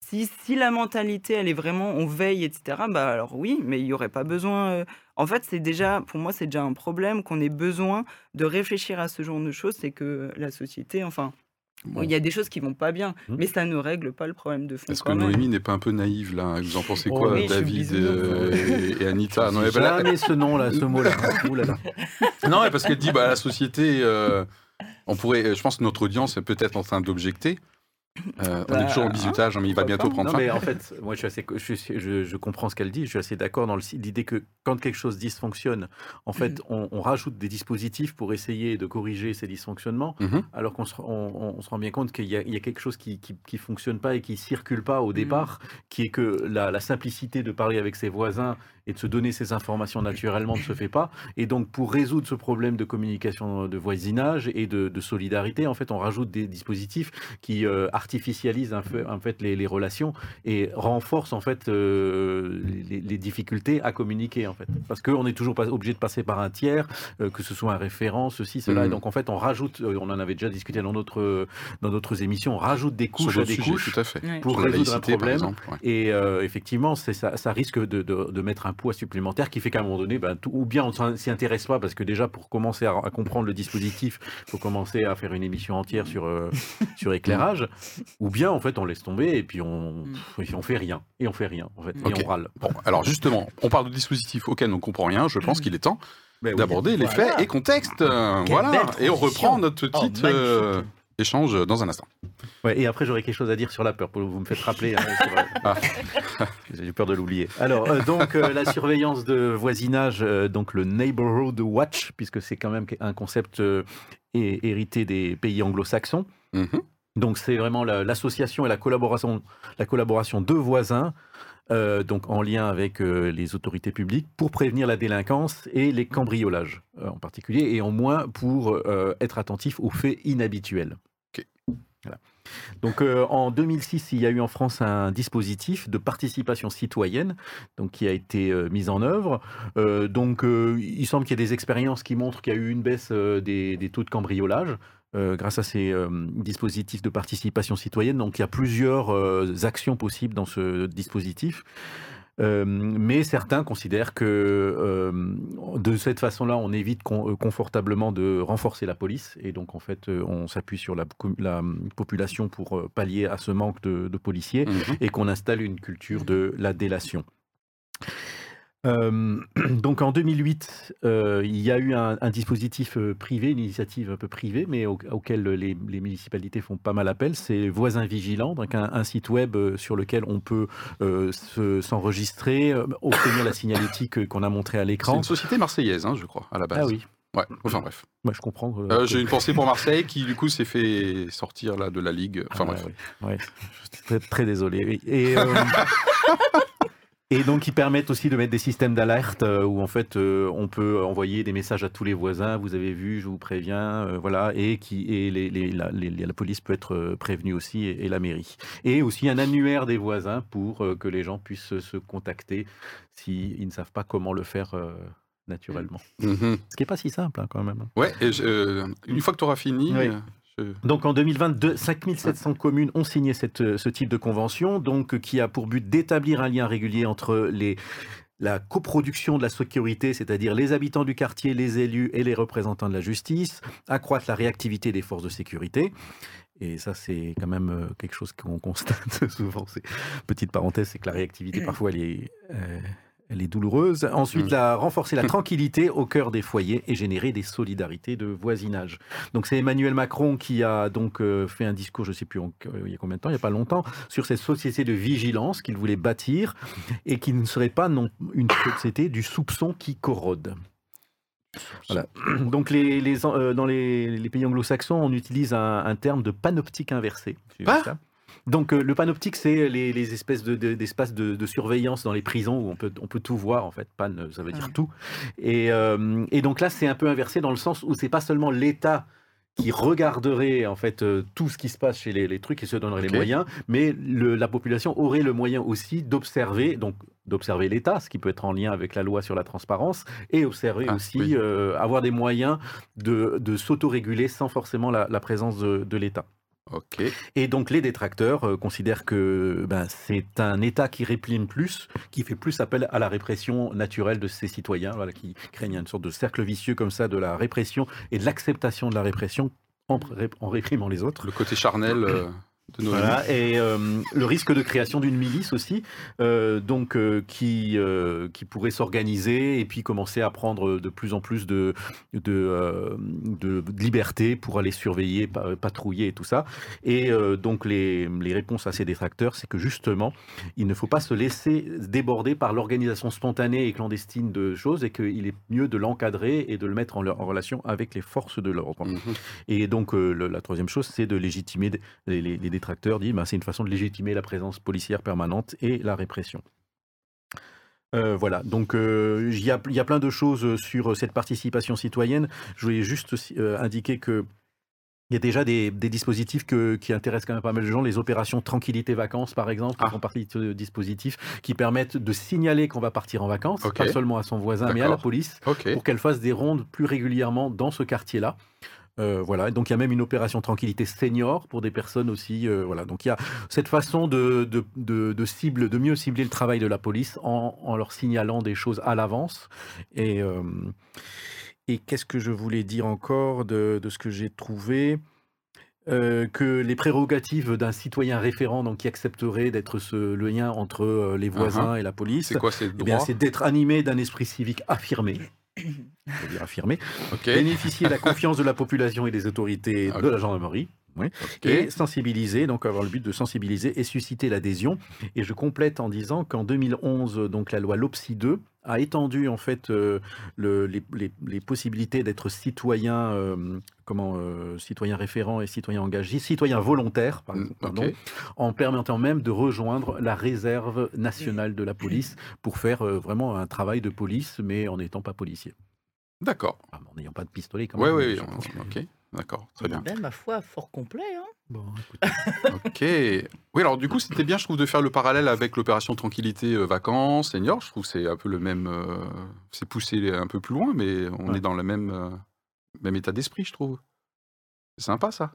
Si, si la mentalité, elle est vraiment, on veille, etc., bah alors oui, mais il n'y aurait pas besoin... euh, En fait, c'est déjà, pour moi, c'est déjà un problème qu'on ait besoin de réfléchir à ce genre de choses, c'est que la société, enfin, Bon. il y a des choses qui vont pas bien, Mhm. mais ça ne règle pas le problème de fond Est-ce que quand même. Noémie n'est pas un peu naïve là? Hein Vous en pensez Oh quoi, oui, je suis David bisounours. euh, et, et Anita? Non, mais, Non, bah, là- Jamais ce nom-là, ce mot-là. Ouh là là. non, mais parce qu'elle dit bah, la société, euh, on pourrait, je pense que notre audience est peut-être en train d'objecter. Euh, on est Bah, toujours en bisutage, hein, mais il va bientôt pas prendre Non, fin. mais en fait, moi, je, suis assez, je, suis- je- je comprends ce qu'elle dit. Je suis assez d'accord dans l'idée que quand quelque chose dysfonctionne, en fait, on, on rajoute des dispositifs pour essayer de corriger ces dysfonctionnements, Mhm. alors qu'on se, on- on se rend bien compte qu'il y, a- il y a quelque chose qui, qui, qui fonctionne pas et qui circule pas au départ, qui est que la, la simplicité de parler avec ses voisins et de se donner ces informations naturellement ne se fait pas. Et donc, pour résoudre ce problème de communication de voisinage et de, de solidarité, en fait, on rajoute des dispositifs qui euh, artificialisent un peu, en fait les, les relations et renforcent en fait euh, les, les difficultés à communiquer en fait. Parce qu'on est toujours pas obligé de passer par un tiers, euh, que ce soit un référent, ceci, cela. Et donc en fait, on rajoute, euh, on en avait déjà discuté dans d'autres dans d'autres émissions, on rajoute des couches à des sujets, couches. tout à fait. Pour Sur résoudre un laïcité, problème. exemple. ouais. Et euh, effectivement, c'est ça, ça risque de, de- de mettre un poids supplémentaire qui fait qu'à un moment donné, ben, tout- ou bien on ne s'y intéresse pas, parce que déjà pour commencer à, à comprendre le dispositif, il faut commencer à faire une émission entière sur, euh, sur éclairage, ou bien en fait on laisse tomber et puis on, on fait rien. Et on fait rien, en fait, et on râle. Bon, alors justement, on parle de dispositifs auxquels on ne comprend rien. Je pense qu'il est temps Ben oui. d'aborder les faits et Quelle voilà. Et on reprend notre Oh, petit magnifique. euh, échange dans un instant. Ouais, et après, j'aurais quelque chose à dire sur la peur. Vous me faites rappeler. hein, euh, Ah. J'ai peur de l'oublier. Alors, euh, donc, euh, la surveillance de voisinage, euh, donc le Neighborhood Watch, puisque c'est quand même un concept hé- hérité des pays anglo-saxons. Mhm. Donc, c'est vraiment la- l'association et la collaboration, la collaboration de voisins, donc en lien avec les autorités publiques, pour prévenir la délinquance et les cambriolages en particulier, et en moins pour être attentif aux faits inhabituels. Donc euh, en 2006, il y a eu en France un dispositif de participation citoyenne donc, qui a été euh, mis en œuvre. Euh, donc il semble qu'il y ait des expériences qui montrent qu'il y a eu une baisse des, des taux de cambriolage. grâce à ces dispositifs de participation citoyenne. Donc il y a plusieurs actions possibles dans ce dispositif. Euh, mais certains considèrent que euh, de cette façon-là, on évite con- euh, confortablement de renforcer la police. Et donc, en fait, on s'appuie sur la, population pour pallier à ce manque de, de policiers Mhm. et qu'on installe une culture de la délation. Euh, donc en 2008, euh, il y a eu un, un dispositif euh, privé, une initiative un peu privée, mais au- auquel les, les municipalités font pas mal appel. C'est Voisins Vigilants, donc un, un site web euh, sur lequel on peut euh, se- s'enregistrer, obtenir la signalétique qu'on a montrée à C'est l'écran. une société marseillaise, hein, je crois, à la base. Ah oui, Ouais, enfin bref. moi je comprends. euh, Euh, J'ai une pensée pour Marseille qui, du coup, s'est fait sortir là, de la Ligue. Enfin Ah, bref. oui, ouais. Je suis très, très désolé. Et, euh, et donc, ils permettent aussi de mettre des systèmes d'alerte euh, où, en fait, euh, on peut envoyer des messages à tous les voisins. Vous avez vu, je vous préviens, euh, voilà. Et, qui, et les, les- la, les- la police peut être prévenue aussi et, et la mairie. Et aussi un annuaire des voisins pour que les gens puissent se contacter s'ils ne savent pas comment le faire naturellement. Mhm. Ce qui n'est pas si simple, hein, quand même. Ouais, et je- euh, une fois que tu auras fini, Oui. Euh, Donc en 2022, 5700 communes ont signé cette, euh, ce type de convention, donc euh, qui a pour but d'établir un lien régulier entre les, la coproduction de la sécurité, c'est-à-dire les habitants du quartier, les élus et les représentants de la justice, accroître la réactivité des forces de sécurité. Et ça, c'est quand même quelque chose qu'on constate souvent. Petite parenthèse, c'est que la réactivité parfois elle est, euh, elle est douloureuse. Ensuite, Mm. la, renforcer la tranquillité au cœur des foyers et générer des solidarités de voisinage. Donc c'est Emmanuel Macron qui a donc euh, fait un discours, je ne sais plus en- euh, il y a combien de temps, il n'y a pas longtemps, sur cette société de vigilance qu'il voulait bâtir et qui ne serait pas non une société du soupçon qui corrode. Voilà. Donc les, les, euh, dans les, les pays anglo-saxons, on utilise un, un terme de panoptique inversé. J'ai vu Quoi? ça? Donc euh, le panoptique, c'est les, les espèces de- de- d'espaces de, de surveillance dans les prisons où on peut, on peut tout voir en fait. Pan, ça veut dire Ouais. tout. Et, euh, et donc là, c'est un peu inversé dans le sens où c'est pas seulement l'État qui regarderait en fait euh, tout ce qui se passe chez les, les trucs et se donnerait les moyens, mais le- la population aurait le moyen aussi d'observer, donc d'observer l'État, ce qui peut être en lien avec la loi sur la transparence, et observer Ah, aussi, oui. euh, avoir des moyens de, de s'autoréguler sans forcément la, la présence de, de l'État. Et donc les détracteurs euh, considèrent que ben, c'est un État qui réprime plus, qui fait plus appel à la répression naturelle de ses citoyens, voilà, qui craignent une sorte de cercle vicieux comme ça de la répression et de l'acceptation de la répression en réprimant les autres. Le côté charnel euh, de nos amis. Voilà, et euh, le risque de création d'une milice aussi, euh, donc euh, qui, qui pourrait s'organiser et puis commencer à prendre de plus en plus de, de, de, de liberté pour aller surveiller, pa- patrouiller et tout ça. Et donc les, les réponses à ces détracteurs, c'est que justement, il ne faut pas se laisser déborder par l'organisation spontanée et clandestine de choses et qu'il est mieux de l'encadrer et de le mettre en, en relation avec les forces de l'ordre. Mhm. Et donc, le- la troisième chose, c'est de légitimer, les, les- les détracteurs disent, ben, c'est une façon de légitimer la présence policière permanente et la répression. Euh, voilà, donc euh, il y, a, il y a plein de choses sur cette participation citoyenne. Je voulais juste euh, indiquer que il y a déjà des, des dispositifs que- qui intéressent quand même pas mal de gens, les opérations tranquillité vacances par exemple, qui Ah. font partie de ce dispositif, qui permettent de signaler qu'on va partir en vacances, pas seulement à son voisin, mais à la police, pour qu'elle fasse des rondes plus régulièrement dans ce quartier-là. Euh, voilà, donc il y a même une opération tranquillité senior pour des personnes aussi. euh, voilà, donc il y a cette façon de, de, de, de cible, de mieux cibler le travail de la police en, en leur signalant des choses à l'avance. Et, euh, et qu'est-ce que je voulais dire encore de, ce que j'ai trouvé? Euh, que les prérogatives d'un citoyen référent, donc qui accepterait d'être ce, le lien entre euh, les voisins et la police, C'est quoi ces eh c'est d'être animé d'un esprit civique affirmé. Affirmé. Bénéficier de la confiance de la population et des autorités Ok. de la gendarmerie. Oui. Et sensibiliser, donc avoir le but de sensibiliser et susciter l'adhésion. Et je complète en disant qu'en 2011, donc la loi LOPSI 2 a étendu en fait euh, le- les, les- les possibilités d'être citoyen, euh, comment, euh, citoyen référent et citoyen engagé, citoyen volontaire, Mm, pardon, ok. en permettant même de rejoindre la réserve nationale de la police pour faire vraiment un travail de police, mais en n'étant pas policier. D'accord. Enfin, en n'ayant pas de pistolet quand même. oui, bien oui. sûr. D'accord. Très bien. Ben, ma foi, fort complet. Hein. Bon, écoute, Ok. Oui, alors du coup, c'était bien, je trouve, de faire le parallèle avec l'opération Tranquillité euh, Vacances, Senior. Je trouve que c'est un peu le même. euh, c'est poussé un peu plus loin, mais on Ouais. est dans le même, euh, même état d'esprit, je trouve. C'est sympa, ça.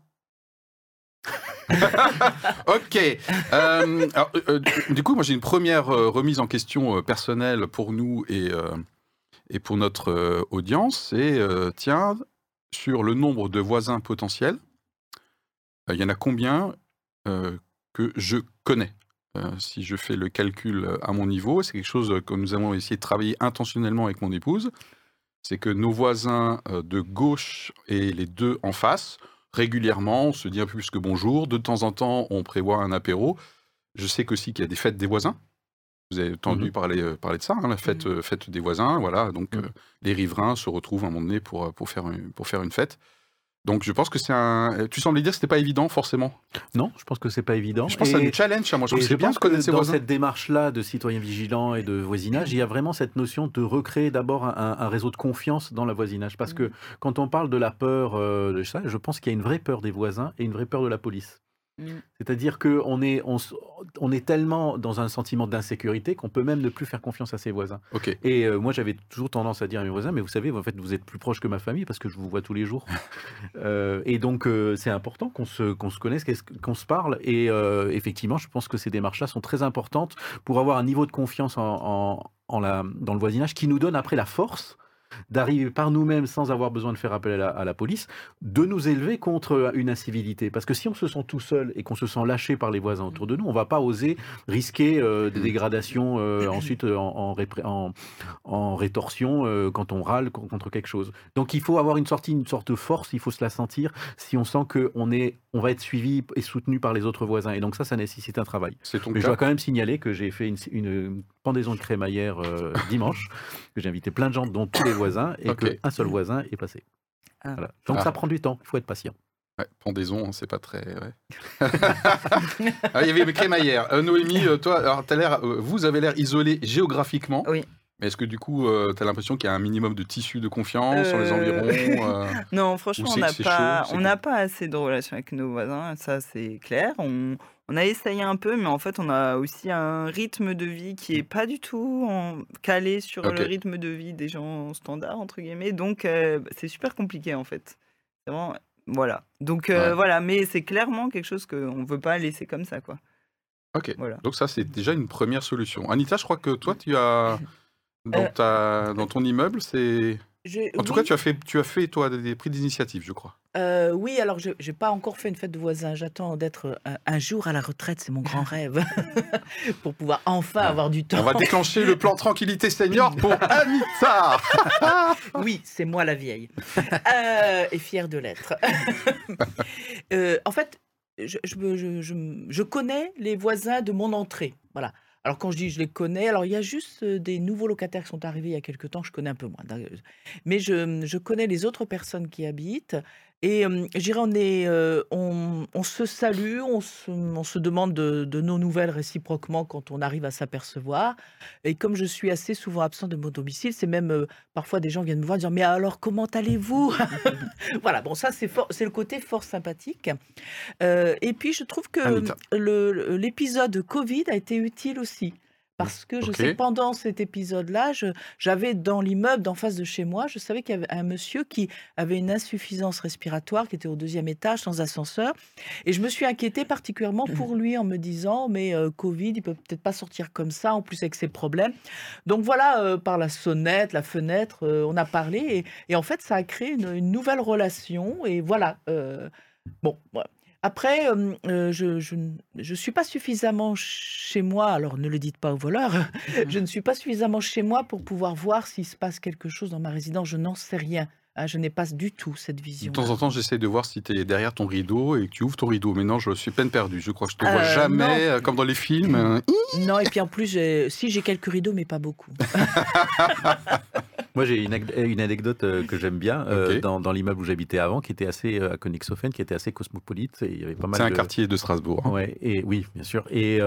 ok. Euh, alors, du- du coup, moi, j'ai une première euh, remise en question euh, personnelle pour nous et, euh, et pour notre euh, audience. C'est, euh, tiens, sur le nombre de voisins potentiels, euh, il y en a combien euh, que je connais? Euh, Si je fais le calcul à mon niveau, c'est quelque chose que nous avons essayé de travailler intentionnellement avec mon épouse. C'est que nos voisins de gauche et les deux en face, régulièrement, on se dit un peu plus que bonjour. De temps en temps, on prévoit un apéro. Je sais qu'aussi qu'il y a des fêtes des voisins. Vous avez entendu Mhm. parler, parler de ça, hein, la fête, euh, fête des voisins. Voilà, donc Mhm. euh, les riverains se retrouvent à un moment donné pour, pour, faire, une, pour faire une fête. Donc je pense que c'est un. Tu semblais dire que c'était pas évident forcément. Non, je pense que c'est pas évident. Je pense que c'est Et- un challenge. hein, Moi, je je bien pense que dans voisins. cette démarche-là de citoyen vigilant et de voisinage, il y a vraiment cette notion de recréer d'abord un, un réseau de confiance dans le voisinage. Parce que quand on parle de la peur euh, de ça, je pense qu'il y a une vraie peur des voisins et une vraie peur de la police. Mm. C'est-à-dire qu'on est, on, est tellement dans un sentiment d'insécurité qu'on peut même ne plus faire confiance à ses voisins. Et euh, moi, j'avais toujours tendance à dire à mes voisins, mais vous savez, en fait, vous êtes plus proche que ma famille parce que je vous vois tous les jours. Euh, et donc, euh, c'est important qu'on se, qu'on se connaisse, qu'on se parle. Et euh, effectivement, je pense que ces démarches-là sont très importantes pour avoir un niveau de confiance en, en- en la, dans le voisinage qui nous donne après la force d'arriver par nous-mêmes sans avoir besoin de faire appel à la, à la police, de nous élever contre une incivilité. Parce que si on se sent tout seul et qu'on se sent lâché par les voisins autour de nous, on va pas oser risquer euh, des dégradations euh, ensuite euh, en, en, répré- en- en rétorsion euh, quand on râle con- contre quelque chose. Donc il faut avoir une sortie, une sorte de force, il faut se la sentir si on sent qu'on est, on va être suivi et soutenu par les autres voisins. Et donc ça, ça nécessite un travail. Mais je dois quand même signaler que j'ai fait une, une pendaison de crémaillère euh, dimanche, que j'ai invité plein de gens, dont tous les voisins, et qu'un seul voisin est passé. Ah. Voilà. Donc Ah. ça prend du temps, il faut être patient. Ouais, pendaison, hein, c'est pas très. ouais. Ah, Il y avait mes crémaillères. Euh, Noémie, euh, toi, alors, t'as l'air, euh, vous avez l'air isolé géographiquement. Oui. Mais est-ce que du coup, tu as l'impression qu'il y a un minimum de tissu de confiance sur les Euh, environs euh, Non, franchement, on n'a pas, chaud, c'est on n'a pas assez de relations avec nos voisins, ça c'est clair. On, on a essayé un peu, mais en fait, on a aussi un rythme de vie qui est pas du tout en- calé sur le rythme de vie des gens standards, entre guillemets. Donc, euh, c'est super compliqué en fait. Vraiment- voilà. Donc, euh, Ouais. voilà, mais c'est clairement quelque chose qu'on ne veut pas laisser comme ça, quoi. Ok. Voilà. Donc ça, c'est déjà une première solution. Anita, je crois que toi, tu as dans, Euh, ta, dans ton immeuble, c'est. En tout oui, cas, tu as fait, tu as fait toi des prix d'initiative, je crois. euh, oui, alors je n'ai pas encore fait une fête de voisins. J'attends d'être un, un jour à la retraite, c'est mon grand rêve, pour pouvoir enfin Ouais. avoir du temps. On va déclencher le plan tranquillité senior pour Anita. Oui, c'est moi la vieille. Euh, et fière de l'être. Euh, en fait, je- je connais les voisins de mon entrée. Voilà. Alors quand je dis je les connais, alors il y a juste des nouveaux locataires qui sont arrivés il y a quelques temps, je connais un peu moins. Mais je, je connais les autres personnes qui habitent. Et euh, je dirais, on, est, euh, on, on se salue, on se, on se demande de, de nos nouvelles réciproquement quand on arrive à s'apercevoir. Et comme je suis assez souvent absent de mon domicile, c'est même euh, parfois des gens viennent me voir dire Mais alors, comment allez-vous? Voilà, bon, ça, c'est le côté fort sympathique. Et puis, je trouve que l'épisode Covid a été utile aussi. Parce que je sais pendant cet épisode-là, j'avais dans l'immeuble d'en face de chez moi, je savais qu'il y avait un monsieur qui avait une insuffisance respiratoire, qui était au deuxième étage sans ascenseur. Et je me suis inquiétée particulièrement pour lui en me disant, mais euh, Covid, il peut peut-être pas sortir comme ça, en plus avec ses problèmes. Donc voilà, euh, par la sonnette, la fenêtre, euh, on a parlé. Et, et en fait, ça a créé une, une nouvelle relation. Et voilà. bon, voilà. Après, euh, euh, je, je ne je suis pas suffisamment chez moi, alors ne le dites pas aux voleurs, je ne suis pas suffisamment chez moi pour pouvoir voir s'il se passe quelque chose dans ma résidence, je n'en sais rien. Ah, je n'ai pas du tout cette De vision. temps en temps, j'essaie de voir si tu es derrière ton rideau et que tu ouvres ton rideau. Mais non, je suis peine perdu. Je crois que je te vois Euh, jamais, non. euh, comme dans les films. euh, Non, et puis en plus, si j'ai quelques rideaux, mais pas beaucoup. Moi, j'ai une, anecdote euh, que j'aime bien euh, dans, dans l'immeuble où j'habitais avant, qui était assez euh, à Königshofen, qui était assez cosmopolite. Et il y avait pas mal C'est un de- quartier de Strasbourg. hein. Ouais, et oui, bien sûr. Et,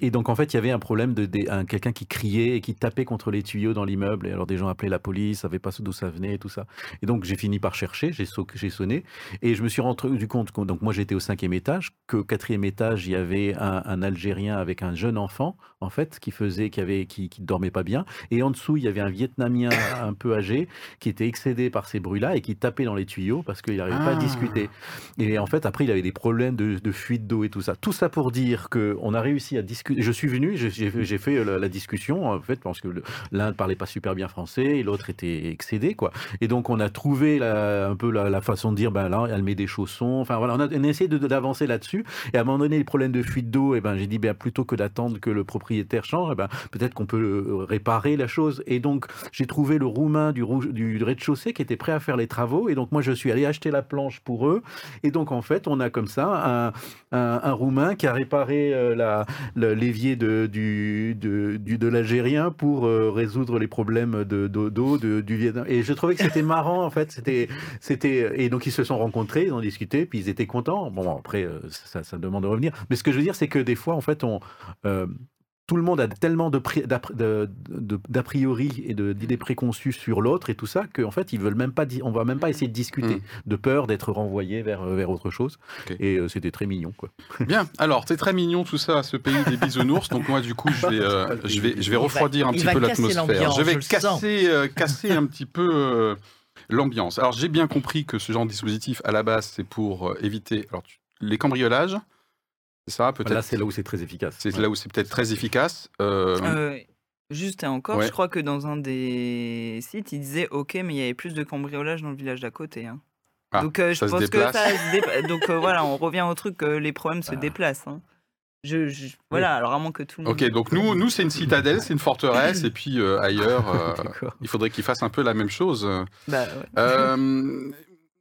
et donc en fait, il y avait un problème de, quelqu'un qui criait et qui tapait contre les tuyaux dans l'immeuble. Et alors des gens appelaient la police, savaient pas d'où ça venait et tout ça. Et donc j'ai fini par chercher, j'ai so- j'ai sonné et je me suis rendu compte que donc moi j'étais au cinquième étage, qu'au quatrième étage il y avait un, un Algérien avec un jeune enfant en fait qui faisait, qui avait, qui, qui dormait pas bien. Et en dessous il y avait un Vietnamien un peu âgé qui était excédé par ces bruits-là et qui tapait dans les tuyaux parce qu'il n'arrivait pas à Ah. discuter. Et en fait, après, il avait des problèmes de, de fuite d'eau et tout ça. Tout ça pour dire qu'on a réussi à discuter. Je suis venu, j'ai- fait la, la discussion, en fait, parce que l'un ne parlait pas super bien français et l'autre était excédé, quoi. Et donc, on a trouvé la- un peu la, la façon de dire, ben là, elle met des chaussons. Enfin, voilà, on a, on a essayé d'avancer là-dessus. Et à un moment donné, les problèmes de fuite d'eau, et ben, j'ai dit, ben, plutôt que d'attendre que le propriétaire change, eh ben, peut-être qu'on peut euh, réparer la chose. Et donc, j'ai trouvé le roumain du, rez-de-chaussée qui était prêt à faire les travaux. Et donc, moi, je suis allé acheter la planche pour eux. Et donc, en fait, on a comme ça un, un, Roumain qui a réparé euh, l'évier de, de, de l'Algérien pour euh, résoudre les problèmes de, d'eau, d'eau, de- du Vietnam. Et je trouvais que c'était marrant, en fait. C'était, et donc, ils se sont rencontrés, ils ont discuté, puis ils étaient contents. Bon, après, euh, ça, ça demande de revenir. Mais ce que je veux dire, c'est que des fois, en fait, on. euh, tout le monde a tellement d'a de- de- d'a priori et d'idées préconçues sur l'autre et tout ça qu'en fait ils veulent même pas on va même pas essayer de discuter Mm. de peur d'être renvoyé vers, euh, vers autre chose et euh, c'était très mignon quoi. Bien, alors c'est très mignon tout ça, ce pays des bisounours. Donc moi du coup je vais, euh, je vais, je vais va- refroidir un petit peu l'atmosphère. l'ambiance, Je vais je casser, euh, casser un petit peu euh, l'ambiance. Alors j'ai bien compris que ce genre de dispositif à la base c'est pour euh, éviter alors, tu- les cambriolages. C'est ça peut-être. Là c'est là où c'est très efficace. C'est Ouais. là où c'est peut-être très efficace. Euh, Euh, juste et encore, Ouais. je crois que dans un des sites, il disait OK, mais il y avait plus de cambriolage dans le village d'à côté. hein. Ah, Donc euh, je pense que ça se Donc euh, voilà, on revient au truc que les problèmes se Ah. déplacent. hein. Je, je- Voilà, alors à moins que tout le monde. Ok, donc nous, nous c'est une citadelle, c'est une forteresse, et puis euh, ailleurs, euh, il faudrait qu'ils fassent un peu la même chose. Bah, ouais. Euh,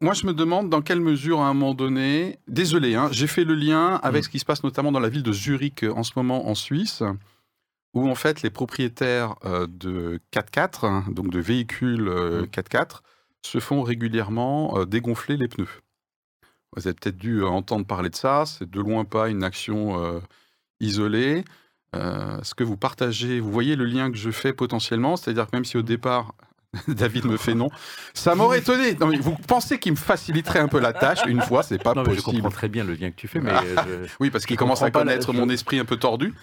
moi, je me demande dans quelle mesure, à un moment donné, désolé, hein, j'ai fait le lien avec Mm. ce qui se passe notamment dans la ville de Zurich euh, en ce moment en Suisse, où en fait les propriétaires euh, de 4x4, hein, donc de véhicules euh, Mm. 4x4, se font régulièrement euh, dégonfler les pneus. Vous avez peut-être dû entendre parler de ça, c'est de loin pas une action isolée. Est-ce que vous partagez, vous voyez le lien que je fais potentiellement, c'est-à-dire que même si au départ David me fait non. Ça m'aurait étonné. Non, mais vous pensez qu'il me faciliterait un peu la tâche une fois, c'est pas Non, mais je possible. comprends très bien le lien que tu fais mais Ah. euh, je- Oui, parce qu'il commence à la- connaître mon esprit un peu tordu.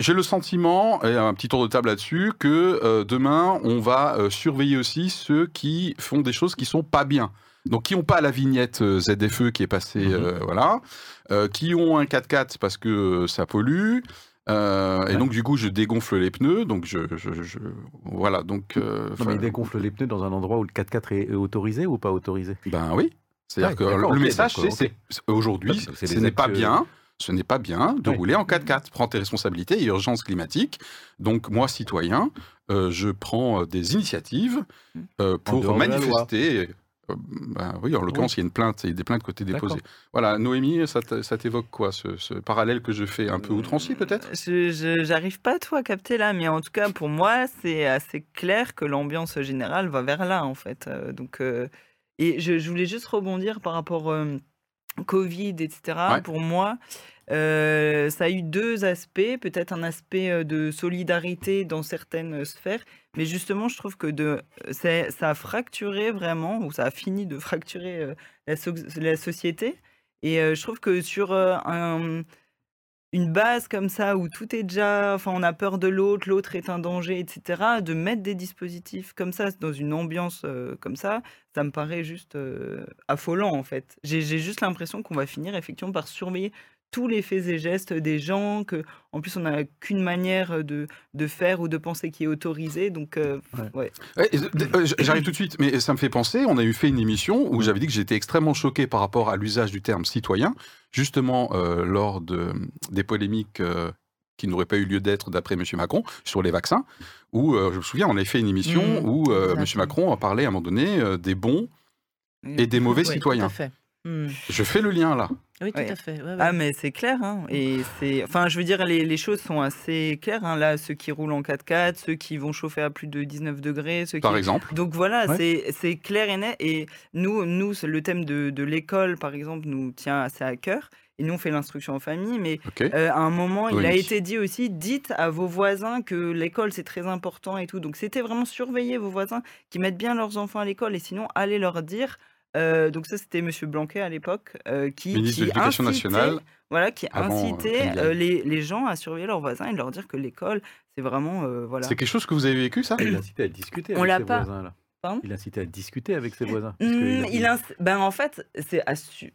J'ai le sentiment, et un petit tour de table là-dessus, que euh, demain, on va euh, surveiller aussi ceux qui font des choses qui sont pas bien. Donc, qui n'ont pas la vignette ZFE qui est passée, Mhm. euh, voilà. Euh, qui ont un 4x4 parce que ça pollue. Euh, Et Ouais. donc, du coup, je dégonfle les pneus. Donc, je. je- je- voilà. Donc. euh, non, mais il dégonfle les pneus dans un endroit où le 4x4 est, autorisé ou pas autorisé? Ben oui. C'est-à-dire Ouais, que le message, c'est aujourd'hui, c'est ce n'est pas euh, bien. Ce n'est pas bien de Ouais. rouler en 4x4. Prends tes responsabilités, il y a urgence climatique. Donc, moi, citoyen, euh, je prends euh, des initiatives euh, pour manifester. Euh, ben oui, en l'occurrence, il y a une plainte, il y a des plaintes qui ont été déposées. Voilà, Noémie, ça t'évoque quoi, ce, ce parallèle que je fais un peu outrancier, peut-être? Je- J'arrive pas trop à capter là, mais en tout cas pour moi c'est assez clair que l'ambiance générale va vers là en fait. Euh, donc euh, et je, je voulais juste rebondir par rapport euh, Covid etc. Ouais. Pour moi, euh, ça a eu deux aspects, peut-être un aspect euh, de solidarité dans certaines sphères, mais justement je trouve que c'est- ça a fracturé vraiment ou ça a fini de fracturer euh, la, so- la société. Et euh, je trouve que sur euh, un une base comme ça où tout est déjà, enfin on a peur de l'autre, l'autre est un danger, etc. De mettre des dispositifs comme ça dans une ambiance euh, comme ça, ça me paraît juste euh, affolant en fait. J'ai juste l'impression qu'on va finir effectivement par surveiller tous les faits et gestes des gens, que en plus on n'a qu'une manière de, de faire ou de penser qui est autorisée, donc euh, Ouais. ouais. Ouais, et, euh, J'arrive tout de suite, mais ça me fait penser, on a eu fait une émission où j'avais dit que j'étais extrêmement choqué par rapport à l'usage du terme citoyen, justement euh, lors de, des polémiques euh, qui n'aurait pas eu lieu d'être d'après M. Macron, sur les vaccins, où, euh, je me souviens, on avait fait une émission Mmh, où euh, M. Macron a parlé à un moment donné euh, des bons et des mauvais Oui, Tout citoyens. à fait. Hmm. Je fais le lien là. Oui, tout Ouais. à fait. ouais, ouais. Ah mais c'est clair, hein. et c'est, enfin je veux dire les, les choses sont assez claires, hein. là ceux qui roulent en 4x4, ceux qui vont chauffer à plus de 19 degrés, ceux qui... Par exemple. Donc voilà, Ouais. c'est c'est clair et net, et nous, nous c'est le thème de, de l'école par exemple nous tient assez à cœur, et nous on fait l'instruction en famille, mais euh, à un moment il a été dit aussi, dites à vos voisins que l'école c'est très important et tout, donc c'était vraiment surveiller vos voisins qui mettent bien leurs enfants à l'école, et sinon allez leur dire... euh, donc ça c'était Monsieur Blanquet à l'époque euh, qui, Ministre de qui l'Éducation incitait- nationale. voilà, qui avant, euh, incitait euh, les, les gens à surveiller leurs voisins et leur dire que l'école, c'est vraiment. euh, voilà. C'est quelque chose que vous avez vécu, ça? Il incité à discuter On avec ses pas. voisins. Là. Pardon? Il incité à discuter avec ses voisins. parce a- il inc- ben, en fait, c'est assu-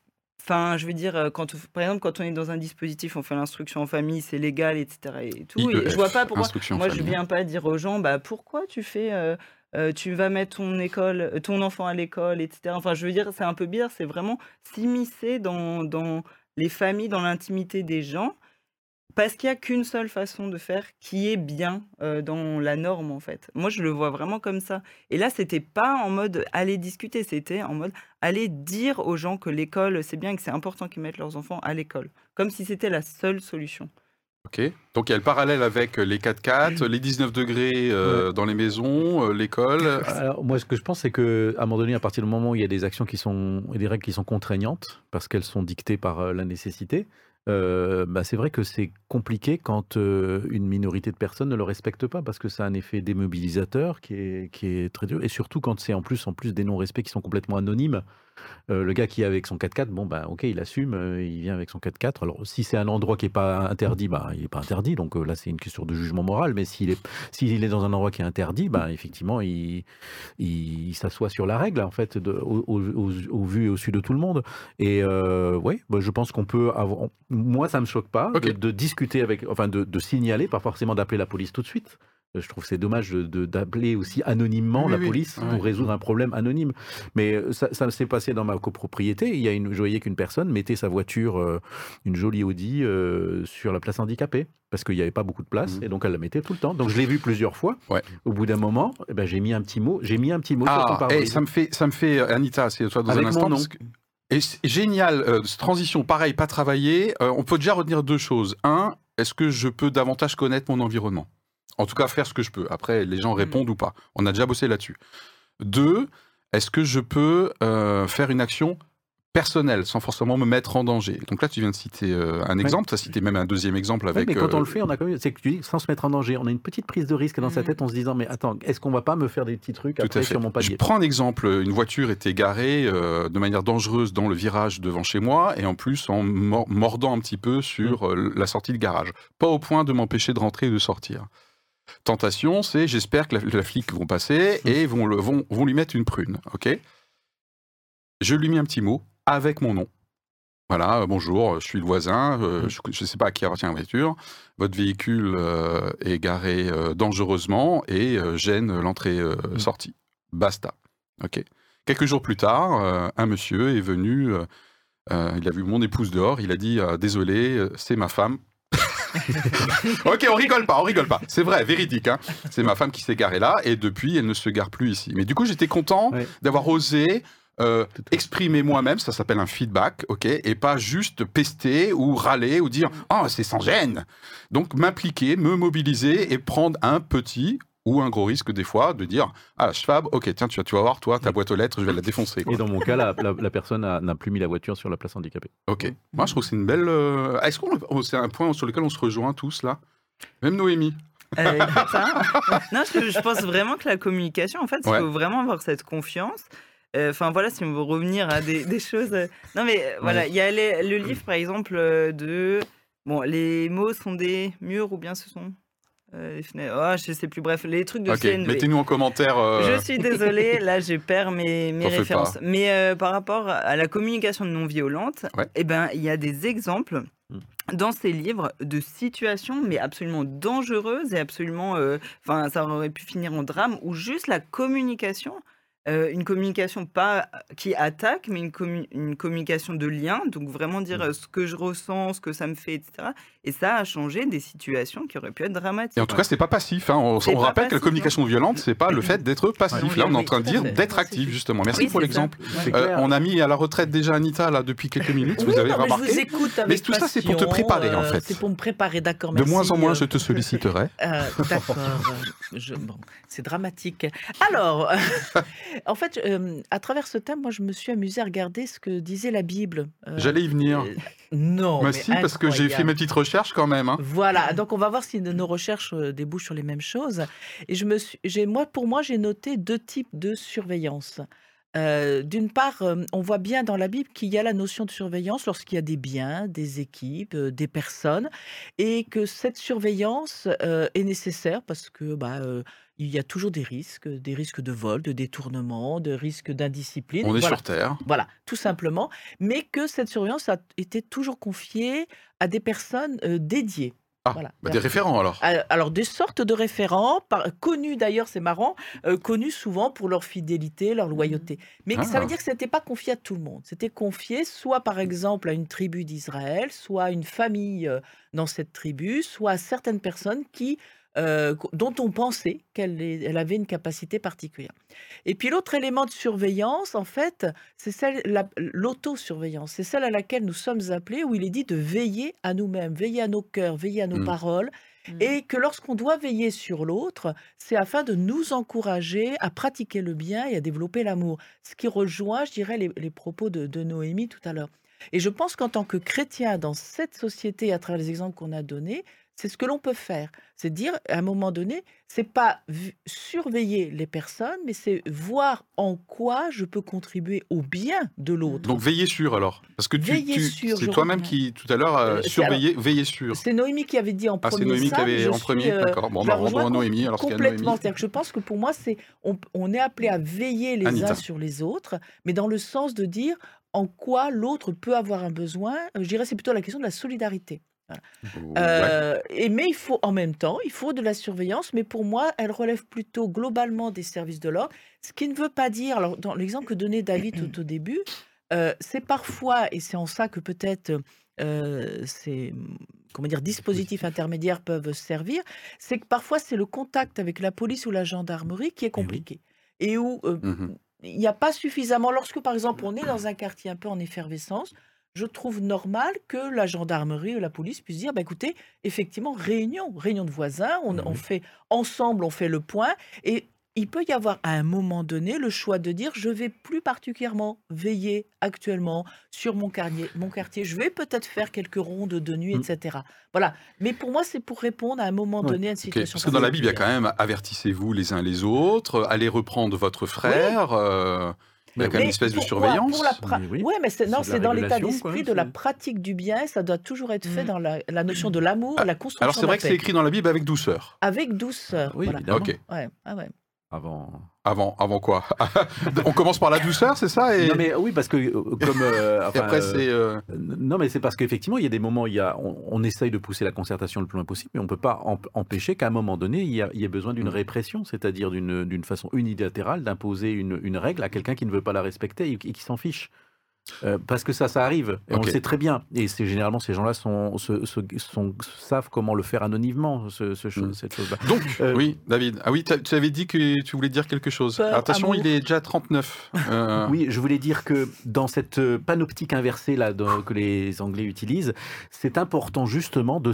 Enfin, je veux dire, quand, par exemple, quand on est dans un dispositif, on fait l'instruction en famille, c'est légal, etc. Et tout. Et je vois pas pourquoi. Moi, je viens pas dire aux gens, bah pourquoi tu fais, euh, tu vas mettre ton euh, enfant à l'école, etc. Enfin, je veux dire, c'est un peu bizarre. C'est vraiment s'immiscer dans, dans les familles, dans l'intimité des gens. Parce qu'il n'y a qu'une seule façon de faire qui est bien euh, dans la norme, en fait. Moi, je le vois vraiment comme ça. Et là, c'était pas en mode aller discuter, c'était en mode aller dire aux gens que l'école, c'est bien et que c'est important qu'ils mettent leurs enfants à l'école. Comme si c'était la seule solution. Ok. Donc il y a le parallèle avec les 4x4, les 19 degrés euh, dans les maisons, euh, l'école. Moi, ce que je pense, c'est que à un moment donné, à partir du moment où il y a des actions qui sont et des règles qui sont contraignantes parce qu'elles sont dictées par euh, la nécessité, euh, bah, c'est vrai que c'est compliqué quand une minorité de personnes ne le respecte pas parce que ça a un effet démobilisateur qui est, qui est très dur et surtout quand c'est en plus en plus des non-respects qui sont complètement anonymes. Euh, le gars qui est avec son 4x4, bon bah ok, il assume, euh, il vient avec son 4x4. Alors si c'est un endroit qui est pas interdit, bah il est pas interdit. Donc euh, là c'est une question de jugement moral. Mais s'il est s'il est dans un endroit qui est interdit, bah effectivement il il, il s'assoit sur la règle en fait de, au, au, au- au vu et au su de tout le monde. Et ouais, bah, je pense qu'on peut avoir. Moi ça me choque pas de, de discuter avec, enfin de, de signaler, pas forcément d'appeler la police tout de suite. Euh, Je trouve que c'est dommage de- de- d'appeler aussi anonymement Oui, la oui, police pour résoudre un problème anonyme. Mais euh, ça, ça s'est passé dans ma copropriété. Il y a une, je voyais qu'une personne mettait sa voiture, euh, une jolie Audi, euh, sur la place handicapée parce qu'il n'y avait pas beaucoup de place Mhm. et donc elle la mettait tout le temps. Donc je l'ai vu plusieurs fois. Ouais. Au bout d'un moment, eh ben, j'ai mis un petit mot. J'ai mis un petit mot Ah, et ça me fait, ça me fait, Anita, c'est toi dans Avec un mon instant. nom. parce que- Et génial, euh, transition, pareil, pas travaillée. Euh, on peut déjà retenir deux choses. Un, est-ce que je peux davantage connaître mon environnement? En tout cas, faire ce que je peux. Après, les gens répondent ou pas. On a déjà bossé là-dessus. Deux, est-ce que je peux euh, faire une action personnelle sans forcément me mettre en danger? Donc là, tu viens de citer euh, un exemple. Tu as cité même un deuxième exemple Ouais, avec. mais quand on euh, le fait, on a quand même, c'est que tu dis, sans se mettre en danger, on a une petite prise de risque dans sa Mhm. tête en se disant, mais attends, est-ce qu'on va pas me faire des petits trucs Tout après à fait. sur mon Je palier prends un exemple. Une voiture était garée euh, de manière dangereuse dans le virage devant chez moi et en plus en mor- mordant un petit peu sur euh, la sortie de garage. Pas au point de m'empêcher de rentrer et de sortir. Tentation, c'est j'espère que la, la flic vont passer et vont, le, vont, vont lui mettre une prune. ok? Je lui mets un petit mot avec mon nom. Voilà, euh, bonjour, je suis le voisin, euh, je ne sais pas à qui appartient la voiture. Votre véhicule euh, est garé euh, dangereusement et euh, gêne l'entrée-sortie. Basta. Ok? Quelques jours plus tard, euh, un monsieur est venu, euh, euh, il a vu mon épouse dehors, il a dit euh, Désolé, euh, c'est ma femme. ok, on rigole pas, on rigole pas. C'est vrai, véridique. Hein. C'est ma femme qui s'est garée là et depuis, elle ne se gare plus ici. Mais du coup, j'étais content Ouais. d'avoir osé euh, exprimer moi-même, ça s'appelle un feedback, ok, et pas juste pester ou râler ou dire ah c'est sans gêne. Donc m'impliquer, me mobiliser et prendre un petit ou un gros risque des fois de dire ah Schwab, ok tiens tu, vas- tu vas voir toi ta boîte aux lettres, je vais la défoncer. quoi. Et dans mon cas, la, la- la personne n'a plus mis la voiture sur la place handicapée. Ok. Moi je trouve que c'est une belle. euh, Est-ce qu'on oh, c'est un point sur lequel on se rejoint tous là, même Noémie. Euh, non, je, je pense vraiment que la communication, en fait, il Ouais. faut vraiment avoir cette confiance. Euh, Enfin voilà, si on veut revenir à des, des choses. euh, Non mais voilà, il y a les- le livre par exemple de bon, les mots sont des murs ou bien ce sont euh. Oh, je sais plus. Bref, les trucs de Ok. CNV. Mettez-nous en commentaire. euh, Je suis désolée, là je perds mes, références. Mais euh, par rapport à la communication non violente, Ouais. eh ben il y a des exemples Mm. dans ces livres de situations mais absolument dangereuses et absolument, euh, enfin ça aurait pu finir en drame où juste la communication euh, une communication pas qui attaque, mais une, commu- une communication de lien. Donc vraiment dire euh, ce que je ressens, ce que ça me fait, etc. Et ça a changé des situations qui auraient pu être dramatiques. Et en tout cas, c'est pas passif. hein. On, C'est on pas rappelle que la passif, communication violente, c'est pas le fait d'être passif. Là, on est en train de dire d'être Non, actif, justement. Merci Oui, pour l'exemple. Euh, on a mis à la retraite déjà Anita là depuis quelques minutes. vous avez non, mais je remarqué vous écoute avec tout ça, c'est pour te préparer, en euh, fait. C'est pour me préparer, d'accord. De moins en moins, euh, je te solliciterai. Euh, D'accord. je- bon, c'est dramatique. Alors, en fait, euh, à travers ce thème, moi, je me suis amusée à regarder ce que disait la Bible. Euh, J'allais y venir. euh, non. Moi mais si, parce que j'ai fait mes petites recherches quand même. hein. Voilà, donc on va voir si nos recherches euh, débouchent sur les mêmes choses. Et je me suis, moi, pour moi, j'ai noté deux types de surveillance. Euh, D'une part, euh, on voit bien dans la Bible qu'il y a la notion de surveillance lorsqu'il y a des biens, des équipes, des personnes, et que cette surveillance est nécessaire parce que bah, il y a toujours des risques, des risques de vol, de détournement, de risques d'indiscipline. On est Voilà. sur Terre. Voilà, tout simplement. Mais que cette surveillance a été toujours confiée à des personnes euh, dédiées. Ah, Voilà. bah, des référents alors. Euh, Alors, des sortes de référents, par- connus d'ailleurs, c'est marrant, euh, connus souvent pour leur fidélité, leur loyauté. Mais ça Ah. veut dire que ce n'était pas confié à tout le monde. C'était confié soit par exemple à une tribu d'Israël, soit à une famille dans cette tribu, soit à certaines personnes qui, euh, dont on pensait qu'elle avait une capacité particulière. Et puis l'autre élément de surveillance, en fait, c'est celle, la- l'autosurveillance. C'est celle à laquelle nous sommes appelés, où il est dit de veiller à nous-mêmes, veiller à nos cœurs, veiller à nos Mm. paroles, et que lorsqu'on doit veiller sur l'autre, c'est afin de nous encourager à pratiquer le bien et à développer l'amour. Ce qui rejoint, je dirais, les, les propos de, de Noémie tout à l'heure. Et je pense qu'en tant que chrétien dans cette société, à travers les exemples qu'on a donnés, c'est ce que l'on peut faire. C'est dire, à un moment donné, c'est pas surveiller les personnes, mais c'est voir en quoi je peux contribuer au bien de l'autre. Donc veillez sur alors. Parce que tu, tu- c'est toi-même qui, tout à l'heure, euh, Euh, c'est surveillez, veillez sur. C'est Noémie qui avait dit en Ah, c'est premier Noémie ça, qui avait en suis, premier. euh, D'accord. Bon, rejoins rendons à Noémie alors complètement. Noémie. C'est-à-dire que je pense que pour moi, c'est on, on est appelé à veiller les Anita. uns sur les autres, mais dans le sens de dire en quoi l'autre peut avoir un besoin. Euh, Je dirais c'est plutôt la question de la solidarité. Euh, et mais il faut en même temps, il faut de la surveillance, mais pour moi, elle relève plutôt globalement des services de l'ordre, ce qui ne veut pas dire, alors dans l'exemple que donnait David tout au début, euh, c'est parfois, et c'est en ça que peut-être euh, ces comment dire, dispositifs intermédiaires peuvent servir, c'est que parfois c'est le contact avec la police ou la gendarmerie qui est compliqué. Et où Mhm. il n'y a pas suffisamment, lorsque par exemple on est dans un quartier un peu en effervescence, je trouve normal que la gendarmerie ou la police puisse dire, bah, écoutez, effectivement, réunion, réunion de voisins, on, oui. fait ensemble, on fait le point, et il peut y avoir à un moment donné le choix de dire, je vais plus particulièrement veiller actuellement sur mon quartier, mon quartier, je vais peut-être faire quelques rondes de nuit, Mm. etc. Voilà. Mais pour moi, c'est pour répondre à un moment Ouais. donné à une situation. Parce que dans la Bible, il y a quand même avertissez-vous les uns les autres, allez reprendre votre frère. euh, il y a quand même une espèce de surveillance. Pra- oui. Ouais, mais c'est, non, C'est dans l'état d'esprit de la pratique du bien. Ça doit toujours être fait Mm. dans la, la notion de l'amour, Ah, la construction Alors c'est vrai que c'est écrit dans la Bible avec douceur. Avec douceur. Oui, voilà. évidemment. Ok. Ouais, ah ouais. Avant. Avant, avant quoi? On commence par la douceur, c'est ça? Et, Non mais oui parce que euh, comme euh, et après c'est. euh, Non, mais c'est parce qu'effectivement, il y a des moments, il y a, on, on essaye de pousser la concertation le plus loin possible, mais on ne peut pas em- empêcher qu'à un moment donné, il y a, il y ait besoin d'une Mm. répression, c'est-à-dire d'une d'une façon unilatérale d'imposer une, une règle à quelqu'un qui ne veut pas la respecter et, qui- qui s'en fiche. Euh, parce que ça, ça arrive, et on Ok. le sait très bien. Et c'est généralement ces gens-là sont, se- se- sont- savent comment le faire anonymement, ce, ce cho- Mm. cette chose-là. Donc, Euh, oui, David. Ah oui, tu avais dit que tu voulais dire quelque chose. Peur, Attention, amour. il est déjà 39. Euh, Oui, je voulais dire que dans cette euh, panoptique inversée là, de- que les Anglais utilisent, c'est important justement de,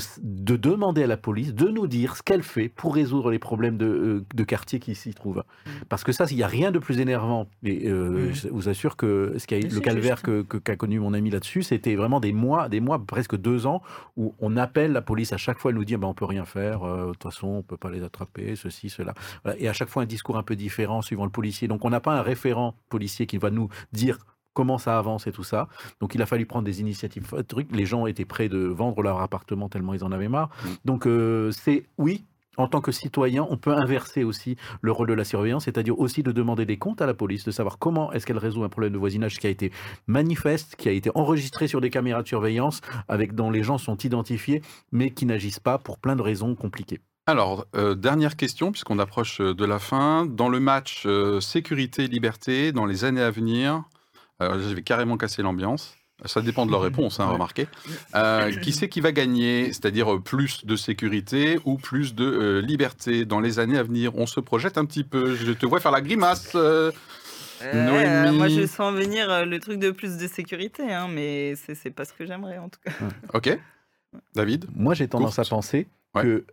demander à la police de nous dire ce qu'elle fait pour résoudre les problèmes de, de quartier qui s'y trouvent. Parce que ça, il n'y a rien de plus énervant. Et euh, Mm. je vous assure que ce qui a, Mais le calvaire. Que- qu'a connu mon ami là-dessus, c'était vraiment des mois, des mois, presque deux ans, où on appelle la police à chaque fois, elle nous dit, ben, on peut rien faire, euh, de toute façon, on peut pas les attraper, ceci, cela. Voilà. Et à chaque fois, un discours un peu différent suivant le policier. Donc, on n'a pas un référent policier qui va nous dire comment ça avance et tout ça. Donc, il a fallu prendre des initiatives. Les gens étaient prêts de vendre leur appartement tellement ils en avaient marre. Mm. Donc, euh, c'est oui. En tant que citoyen, on peut inverser aussi le rôle de la surveillance, c'est-à-dire aussi de demander des comptes à la police, de savoir comment est-ce qu'elle résout un problème de voisinage qui a été manifeste, qui a été enregistré sur des caméras de surveillance, avec dont les gens sont identifiés, mais qui n'agissent pas pour plein de raisons compliquées. Alors, euh, dernière question, puisqu'on approche euh, de la fin. Dans le match euh, sécurité-liberté, dans les années à venir, euh, je vais carrément casser l'ambiance. Ça dépend de leur réponse, hein, remarquez. Euh, qui c'est qui va gagner C'est-à-dire euh, plus de sécurité ou plus de euh, liberté dans les années à venir? On se projette un petit peu. Je te vois faire la grimace. euh. Euh, moi, je sens venir le truc de plus de sécurité, hein, mais c'est c'est pas ce que j'aimerais en tout cas. Ok. David? Moi, j'ai tendance Courte. à penser Ouais. que,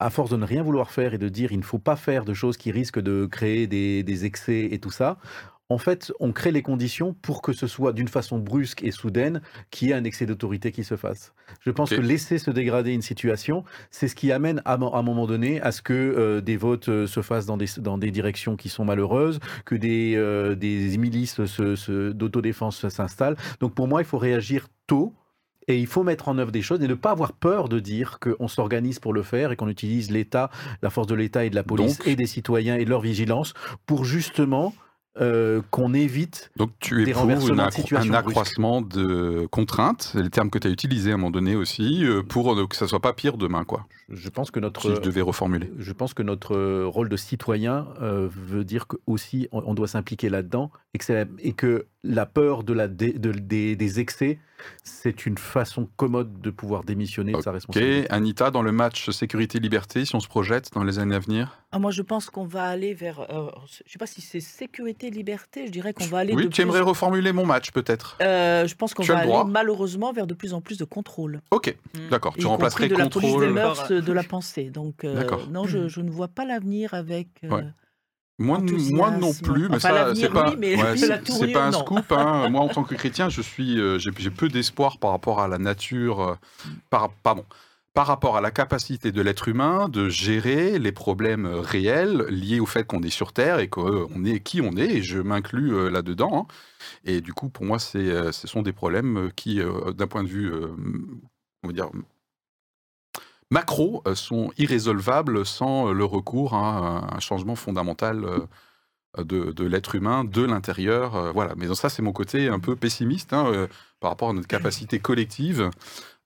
à force de ne rien vouloir faire et de dire il ne faut pas faire de choses qui risquent de créer des, des excès et tout ça, en fait, on crée les conditions pour que ce soit d'une façon brusque et soudaine qu'il y ait un excès d'autorité qui se fasse. Je pense que laisser se dégrader une situation, c'est ce qui amène à, un moment donné à ce que euh, des votes euh, se fassent dans des, dans des directions qui sont malheureuses, que des, euh, des milices se- se- d'autodéfense s'installent. Donc pour moi, il faut réagir tôt et il faut mettre en œuvre des choses et ne pas avoir peur de dire qu'on s'organise pour le faire et qu'on utilise l'État, la force de l'État et de la police Donc- et des citoyens et de leur vigilance pour justement euh, qu'on évite. Donc tu Des éprouves un accroissement de contraintes, c'est le terme que tu as utilisé à un moment donné aussi, euh, pour euh, que ça soit pas pire demain, quoi. Je pense que notre Si je devais reformuler. je pense que notre euh, rôle de citoyen euh, veut dire que aussi on, on doit s'impliquer là-dedans et que, la- et que la peur de la dé- de- des, des excès, c'est une façon commode de pouvoir démissionner de sa Ok, responsabilité. Anita, dans le match sécurité-liberté, si on se projette dans les années à venir? Ah, moi, je pense qu'on va aller vers. euh, je ne sais pas si c'est sécurité, liberté. Je dirais qu'on va aller. Oui, tu aimerais plus- reformuler mon match peut-être Euh, je pense qu'on va le aller malheureusement vers de plus en plus de contrôle. Ok, Mm. d'accord. Tu remplacerais compris de la police des contrôle. mœurs, de la pensée. Donc, euh, non, je, je ne vois pas l'avenir avec. euh, Ouais. Moi, non plus, mais Enfin, ça, c'est pas, oui, mais ouais, la c'est- c'est tournure, pas un non. scoop. hein. moi, en tant que chrétien, je suis, euh, j'ai peu d'espoir par rapport à la nature, euh, par, pardon, par rapport à la capacité de l'être humain de gérer les problèmes réels liés au fait qu'on est sur Terre et qu'on est qui on est, et je m'inclus là-dedans. hein. Et du coup, pour moi, c'est, ce sont des problèmes qui, d'un point de vue, on va dire, macro, euh, sont irrésolvables sans euh, le recours à un changement fondamental euh, de, de l'être humain, de l'intérieur. euh, voilà. Mais ça, c'est mon côté un peu pessimiste hein, euh, par rapport à notre capacité collective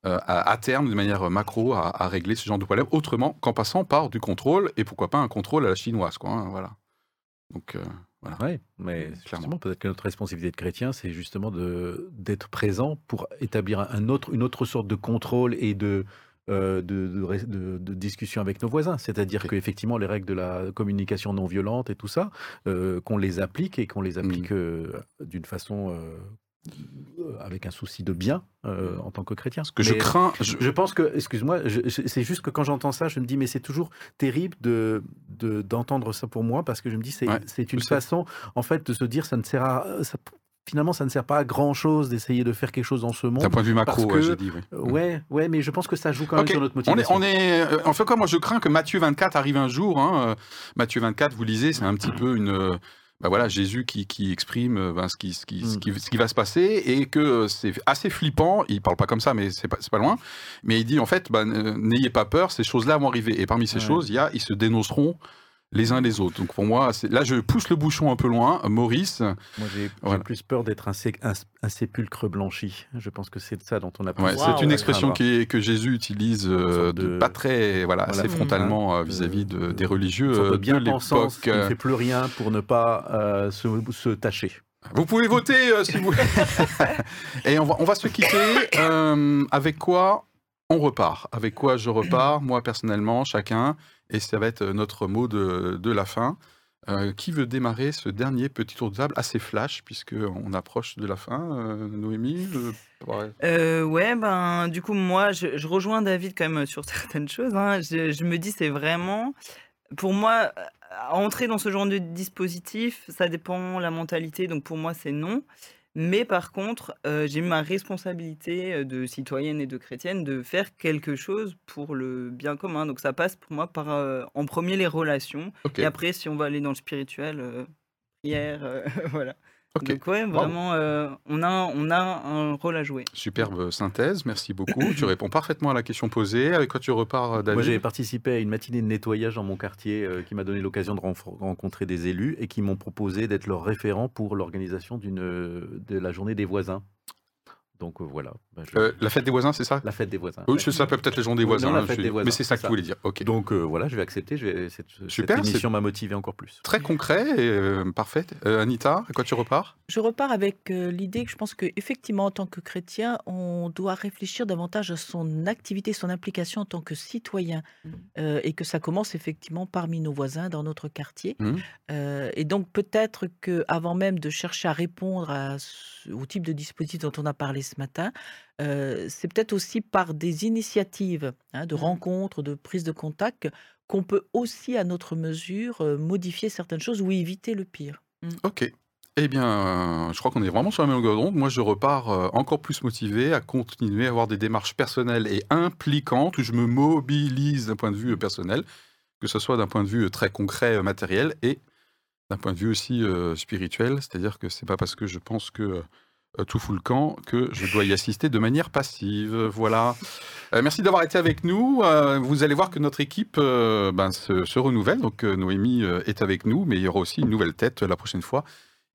euh, à, à terme, de manière macro, à, à régler ce genre de problème autrement qu'en passant par du contrôle et pourquoi pas un contrôle à la chinoise. Quoi, hein, voilà. Donc, euh, Oui, mais Clairement. peut-être que notre responsabilité de chrétien, c'est justement d'être présent pour établir un- autre, une autre sorte de contrôle et de, de, de de- de discussion avec nos voisins. C'est-à-dire qu'effectivement, les règles de la communication non violente et tout ça, euh, qu'on les applique et qu'on les applique euh, d'une façon euh, euh, avec un souci de bien euh, en tant que chrétien. ce que je crains, je- je pense que, excuse-moi, c'est juste que quand j'entends ça, je me dis, mais c'est toujours terrible de de- d'entendre ça pour moi, parce que je me dis, c'est Ouais, une façon, en fait, de se dire, ça ne sert à, ça- finalement, ça ne sert pas à grand-chose d'essayer de faire quelque chose dans ce d'un monde. point de vue macro, parce ouais, que- j'ai dit. oui. Euh, Ouais, ouais, mais je pense que ça joue quand même sur notre On est, motivation. on est, euh, en fait, quoi, moi, je crains que Matthieu 24 arrive un jour. hein, euh, Matthieu 24, vous lisez, c'est un petit peu une. bah voilà, Jésus qui, qui exprime ben, ce, qui, ce, qui, ce, Mm. qui, ce qui va se passer et que c'est assez flippant. Il parle pas comme ça, mais c'est pas, pas loin. Mais il dit en fait, ben, n'ayez pas peur, ces choses-là vont arriver. Et parmi ces Ouais. choses, il y a, ils se dénonceront les uns les autres. Donc pour moi, là, je pousse le bouchon un peu loin. Maurice, Moi, j'ai Voilà. plus peur d'être un, sé- un- un sépulcre blanchi. Je pense que c'est de ça dont on a Ouais, Waouh. c'est une à expression qui est- que Jésus utilise euh, de, de- pas très, voilà, Voilà. assez frontalement euh, De- vis-à-vis de- de- des religieux euh, de l'époque. qui ne euh. fait plus rien pour ne pas euh, se, se tâcher. Vous pouvez voter euh, si vous Et on va, on va se quitter. euh, avec quoi on repart? Avec quoi je repars Moi, personnellement, chacun? Et ça va être notre mot de, de la fin. Euh, qui veut démarrer ce dernier petit tour de table assez flash, puisqu'on approche de la fin euh, Noémie le- ouais. Euh, ouais, ben, du coup, moi, je, rejoins David quand même sur certaines choses. hein. Je, je me dis, c'est vraiment, pour moi, euh, entrer dans ce genre de dispositif, ça dépend la mentalité. Donc, pour moi, c'est non. Mais par contre, euh, j'ai ma responsabilité euh, de citoyenne et de chrétienne de faire quelque chose pour le bien commun. Donc, ça passe pour moi par, euh, en premier, les relations. Et après, si on va aller dans le spirituel, euh, prière, voilà. Ok. Donc, ouais, vraiment, euh, on, a, on a un rôle à jouer. Superbe synthèse, merci beaucoup. tu réponds parfaitement à la question posée. Avec quoi tu repars, euh, David Moi, j'ai participé à une matinée de nettoyage dans mon quartier euh, qui m'a donné l'occasion de rencontrer des élus et qui m'ont proposé d'être leur référent pour l'organisation de la journée des voisins. Donc euh, voilà, je- Euh, la fête des voisins, c'est ça? La fête des voisins. Oui, ça s'appelle peut-être les gens des voisins. non, la fête je- des voisins, Mais c'est ça que tu ça. voulais dire. Ok. Donc euh, voilà, je vais accepter. Je vais, cette, Super, cette émission m'a motivé encore plus. Très concret et euh, parfait. Euh, Anita, à quoi tu repars? Je repars avec euh, l'idée que je pense qu'effectivement, en tant que chrétien, on doit réfléchir davantage à son activité, son implication en tant que citoyen, euh, et que ça commence effectivement parmi nos voisins, dans notre quartier. Euh, et donc peut-être que avant même de chercher à répondre à ce- au type de dispositif dont on a parlé ce matin, euh, c'est peut-être aussi par des initiatives hein, de Mhm. rencontres, de prise de contact, qu'on peut aussi, à notre mesure, modifier certaines choses ou éviter le pire. Ok. Eh bien, je crois qu'on est vraiment sur la même longueur d'onde. Moi, je repars encore plus motivé à continuer à avoir des démarches personnelles et impliquantes où je me mobilise d'un point de vue personnel, que ce soit d'un point de vue très concret, matériel, et d'un point de vue aussi euh, spirituel. C'est-à-dire que c'est pas parce que je pense que tout fout le camp que je dois y assister de manière passive. Voilà. Euh, merci d'avoir été avec nous. Euh, vous allez voir que notre équipe euh, ben, se, se renouvelle. Donc euh, Noémie euh, est avec nous, mais il y aura aussi une nouvelle tête euh, la prochaine fois.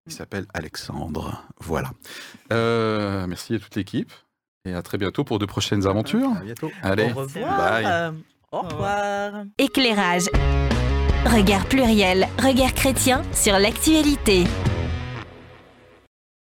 Il s'appelle Alexandre. Voilà. Euh, merci à toute l'équipe et à très bientôt pour de prochaines aventures. À bientôt. Allez, Au revoir. bye. euh, Au revoir. Éclairage. Regard pluriel, regard chrétien sur l'actualité.